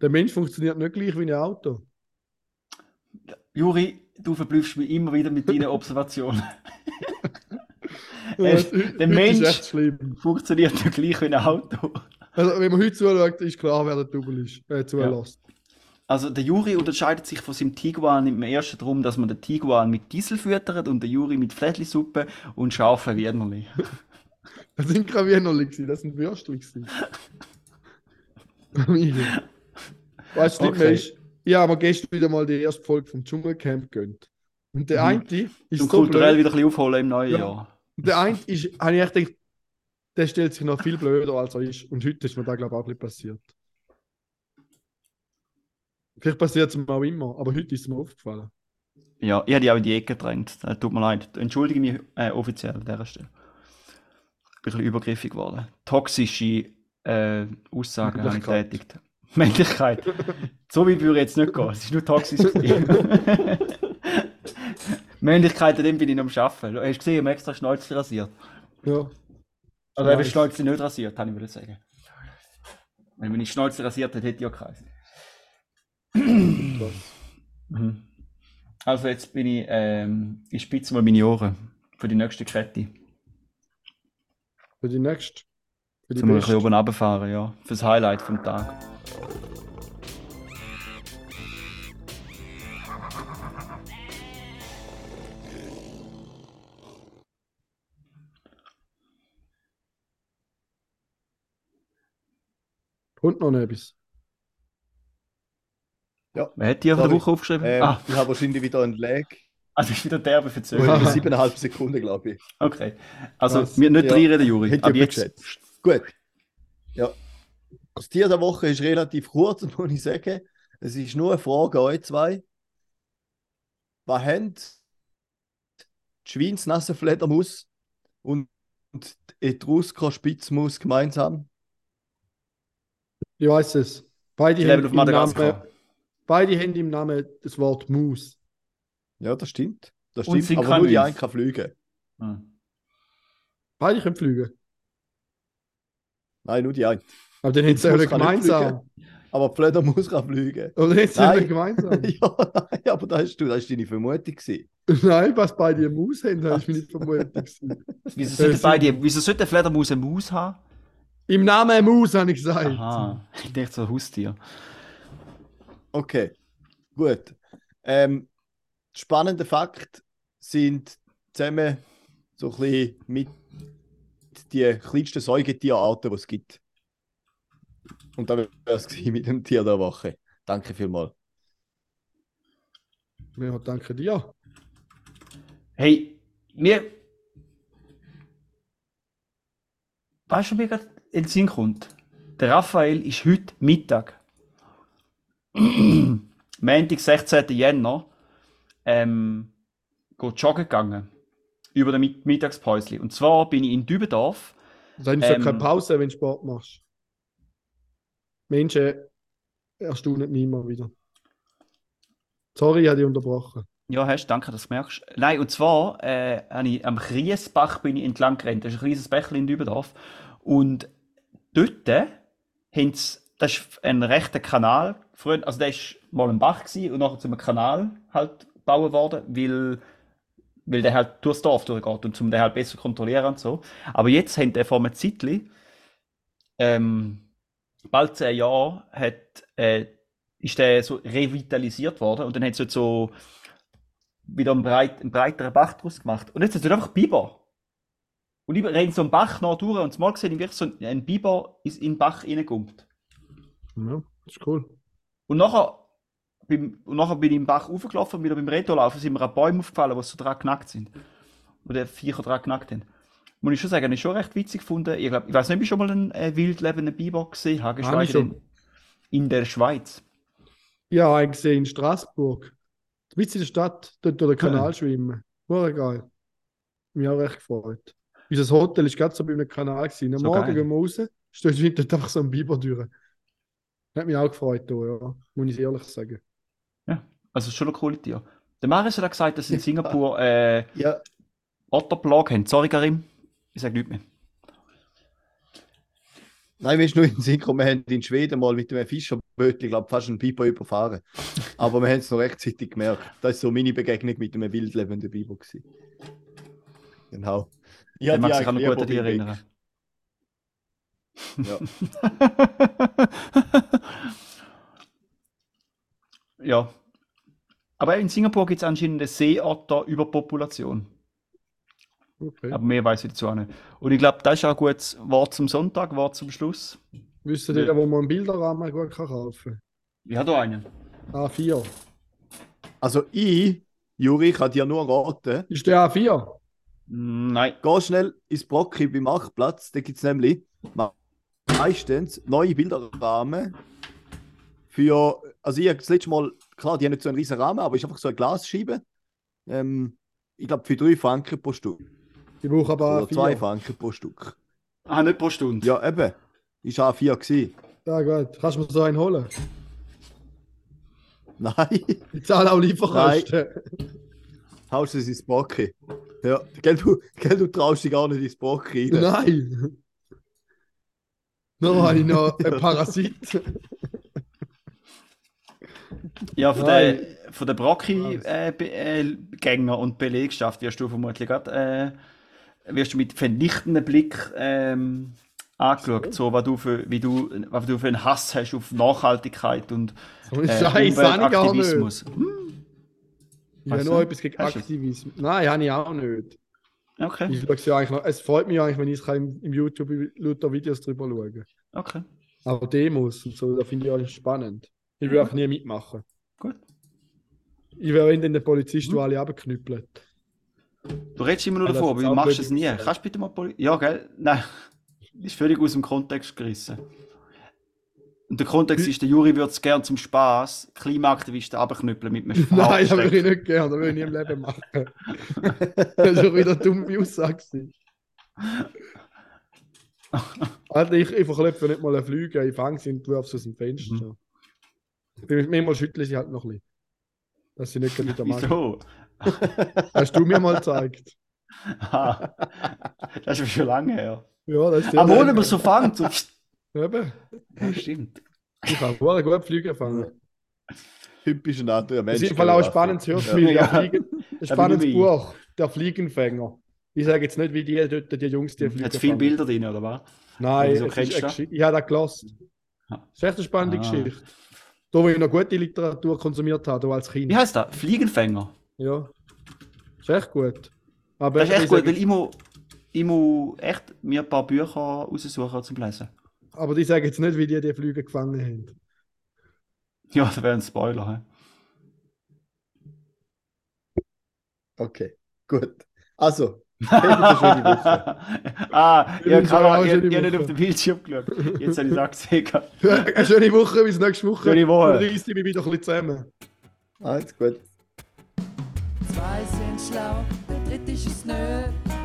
Der Mensch funktioniert nicht gleich wie ein Auto. Juri, du verblüffst mich immer wieder mit deinen [LAUGHS] Observationen. Ja, Äh, der Mensch- ist. Funktioniert nicht gleich wie ein Auto. Also, wenn man heute zuschaut, ist klar, wer der Double ist. Äh, zulässt. Also der Juri unterscheidet sich von seinem Tiguan im ersten darum, dass man den Tiguan mit Diesel füttert und den Juri mit Fläschlisuppe und scharfen Wienerli. [LAUGHS] Das sind keine Wienerli, das sind Würstchen. Familie. [LAUGHS] Weißt du, Okay. okay. Ich habe mir gestern wieder mal die erste Folge vom Dschungelcamp gönnt. Und der Mhm. eine ist Zum so kulturell blöd. wieder ein bisschen aufholen im neuen Ja. Jahr. Und Der eine ist, habe ich echt gedacht, der stellt sich noch viel blöder als er ist. Und heute ist mir da, glaube ich, auch ein bisschen passiert. Vielleicht passiert es mir auch immer, aber heute ist es mir aufgefallen. Ja, ich habe die auch in die Ecke gedrängt. Äh, tut mir leid. Entschuldige mich äh, offiziell an dieser Stelle. Bin ein bisschen übergriffig geworden. Toxische äh, Aussagen habe ich getätigt. [LAUGHS] Männlichkeit. so weit würde ich jetzt nicht gehen. Es ist nur toxisch. [LAUGHS] Männlichkeit, an dem bin ich noch am Arbeiten. Hast du gesehen, ich habe extra Schnäuze rasiert. Ja. Also eben Nice. Schnäuze nicht rasiert, kann ich würde sagen. Wenn ich Schnäuze rasiert hätte, hätte ich ja keinen. Mhm. Also jetzt bin ich, ähm, ich spitze mal meine Ohren für die nächste Kette. Für die nächste. Für die Zum ein bisschen oben runterfahren, ja. Fürs Highlight vom Tag. Und noch etwas. Wer hat die auf der. Woche aufgeschrieben? Ähm, ah, Ich habe wahrscheinlich wieder einen Lag. [LAUGHS] also ist wieder derbe verzögert. siebeneinhalb Sekunden, glaube ich. Okay. Also, Was? wir nicht Ja. reinreden, Juri. Hätte Aber ich jetzt. geschätzt. Gut. Ja. Das Tier der Woche ist relativ kurz, [LAUGHS] muss ich sagen. Es ist nur eine Frage an euch zwei. Was habt die Schweinsnassenfledermaus und und die Etrusker-Spitzmaus gemeinsam? Ich weiß es. Beide Die haben, leben auf im Namen, Madagaskar. beide haben im Namen das Wort Maus. Ja, das stimmt. Das Und stimmt, aber nur die Wölfe. eine kann fliegen. Hm. Beide können fliegen. Nein, nur die eine. Aber dann haben sie ja gemeinsam. Aber die Fledermaus kann fliegen. Oder sie Nein. ja gemeinsam? [LAUGHS] ja, nein, aber das hast du, das ist deine Vermutung gewesen. [LAUGHS] Nein, was beide eine Maus haben, das ist [LAUGHS] vermutet. gewesen. Wieso sollte, Äh, beide, wieso sollte eine Fledermaus eine Maus haben? Im Namen Maus habe ich gesagt. Aha, ich dachte so ein Haustier. Okay, gut. Ähm, spannender Fakt sind zusammen so ein bisschen mit die kleinsten Säugetierarten, die es gibt. Und dann wäre es mit dem Tier der Woche. Danke vielmals. Ja, danke dir. Hey, mir. Weißt du, wie gerade in den Sinn kommt? Der Raphael ist heute Mittag. [CLEARS THROAT] Montag, 16. Jänner, ähm, geht joggen gegangen. Über den Mi- Mittagspäusli. Und zwar bin ich in Dübendorf. Dann ist ja Ähm, keine Pause, wenn du Sport machst. Menschen erstaunen mich immer wieder. Sorry, ich habe dich unterbrochen. Ja, hast, danke, dass du merkst. Nein, und zwar äh, ich am Kriesbach bin ich entlang gerannt. Das ist ein kleines Bächlein in Dübendorf. Und dort haben sie, das ist ein rechter Kanal. Früher, also der ist mal ein Bach gewesen und nachher zu einem Kanal halt gebaut worden, weil, weil der halt durchs Dorf durchgeht und zum den halt besser kontrollieren und so. Aber jetzt haben der vor einem Zeitli, ähm, bald zehn Jahre, hat, äh, ist der so revitalisiert worden und dann hat es so wieder einen, breit, einen breiteren Bach draus gemacht. Und jetzt ist es einfach Biber. Und ich renne so einen Bach nach durch und mal gesehen, wirklich so ein Biber ist in den Bach reingekumpelt. Ja, das ist cool. Und nachher, beim, und nachher bin ich im Bach raufgelaufen und wieder beim Retolaufen sind mir an Bäume aufgefallen, die so dran knackt sind. Oder Viecher dran knackt haben. Muss ich schon sagen, habe ich schon recht witzig gefunden. Ich, glaub, ich weiß nicht, ob ich schon mal einen äh, wild lebenden Biber gesehen habe, geschweige denn in der Schweiz. Ja, ich gesehen in Straßburg. Mitten in der Stadt, dort durch den Kanal schwimmen. War geil. Mich auch recht gefreut. Unser Hotel ist gerade so bei einem Kanal gewesen. Am So Morgen geil. gehen wir raus, steht dort einfach so ein Biber durch. Hat mich auch gefreut, da, ja. Muss ich ehrlich sagen. Also schon ein cooles Tier. Der Marius hat auch gesagt, dass sie in Singapur äh, Ja, Otterplag haben. Sorry, Karim. Ich sage nichts mehr. nein, mir ist nur in gekommen, wir haben in Schweden mal mit einem Fischerbötchen, glaube fast einen Biber überfahren. Aber wir haben es noch rechtzeitig gemerkt. Das war so meine Begegnung mit einem wildlebenden Biber. Gewesen. Genau. Ich habe mag sich auch noch gut an dich erinnern. [LAUGHS] Ja. [LAUGHS] ja. Aber in Singapur gibt es anscheinend eine Seeotter-Überpopulation. Okay. Aber mehr weiß ich dazu auch nicht. Und ich glaube, das ist auch ein gutes Wort zum Sonntag, Wort zum Schluss. Wisst ihr, wo man einen Bilderrahmen gut kann kaufen Ich habe da einen. kann? A4. Also ich, Juri, kann dir nur raten, Ist der A4? Nein. geh schnell ins Brocki beim Marktplatz, da gibt es nämlich meistens neue Bilderrahmen für, also ich habe das letzte Mal, klar, die haben nicht so einen riesen Rahmen, aber ist einfach so eine Glasscheibe. Ähm, ich glaube für 3 Franken pro Stück. Ich brauche aber Oder 2 A4. Franken pro Stück. Ah, nicht pro Stunde. Ja, eben. Ist A4 gewesen. Ja, gut. Kannst du mir so einen holen? [LAUGHS] Nein, Ich zahle auch Lieferkosten. haust du es ins Brocki. Ja, gell, du, gell, du traust dich gar nicht ins Brocki rein. Nein. Noch habe ich noch einen Parasit. Ja, von Nein. der, von der Brocki-Gänger und Belegschaft wirst du vermutlich gerade, äh, wirst du mit vernichtendem Blick ähm, angeschaut, so, was du für, wie du, was du für einen Hass hast auf Nachhaltigkeit und äh, Scheiß habe ich gar nicht. Umweltaktivismus. Ich habe nur etwas gegen Hast? Aktivismus. Nein, habe ich auch nicht. Okay, Ich schaue ja eigentlich noch, es freut mich eigentlich, wenn ich im, im YouTube lauter Videos drüber schauen okay, Auch Demos und so, da finde ich auch spannend. Ich will einfach nie mitmachen. gut. Ich wäre dann der Polizist, der alle abknüppelt. Du redest immer nur Ja, davon, aber du auch machst es nie. gesagt. Kannst du bitte mal Poli Ja, gell? Nein, [LAUGHS] ist völlig aus dem Kontext gerissen. Und der Kontext ist, der Juri würde es gerne zum Spaß Klimaaktivisten abknüppeln mit einem [LAUGHS] Nein, das würde ich nicht gerne, das würde ich nie im Leben machen. [LAUGHS] das ist schon wieder eine dumme Aussage. Alter, ich, ich verkleppe nicht mal einen Flüge, ich fange sie und werfe sie aus dem Fenster. Mhm. Manchmal schüttle ich sie halt noch ein bisschen. Dass sie nicht wieder machen. Wieso? [LAUGHS] Hast du mir mal gezeigt? Ah, das ist schon lange her. Ja, das ist Aber ohne man so fängt, so. Eben. Ja, stimmt. Ich kann sehr gut Flüge fangen. Typisch ein anderer Das Mensch. ist im Fall auch ein spannendes Hörspiel. Ja. Fliegen, ein [LAUGHS] spannendes Buch. Der Fliegenfänger. Ich sage jetzt nicht, wie die, dort, die Jungs die Flüge Hat viele fangen. Bilder drin, oder was? Nein, es das? Geschichte. Ich habe das gelassen. Ah. Das ist echt eine spannende Ah. Geschichte. Da, wo ich noch gute Literatur konsumiert habe, als Kind. Wie heißt das? Fliegenfänger. Ja. ist echt gut. Aber Das ist echt ich gut, weil ich muss, ich muss echt mir ein paar Bücher raussuchen zum Lesen. Aber die sagen jetzt nicht, wie die die Flüge gefangen haben. Ja, das wäre ein Spoiler. hä? Okay, gut. Also, [LAUGHS] habt eine schöne Woche. ah, Ich ja, ich schöne habe nicht auf den Bildschirm geschaut. Jetzt habe ich es auch gesehen. Eine [LAUGHS] schöne Woche, bis nächste Woche. Schöne Woche. Dann reiss ich mich wieder ein bisschen zusammen. Alles gut. Zwei sind schlau, der dritte ist es nö.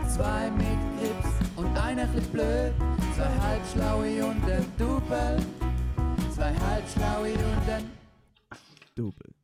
Zwei mit Grips und einer chli blöd. Zwei halbschlaue und ein Double. Zwei halbschlaue und ein Double.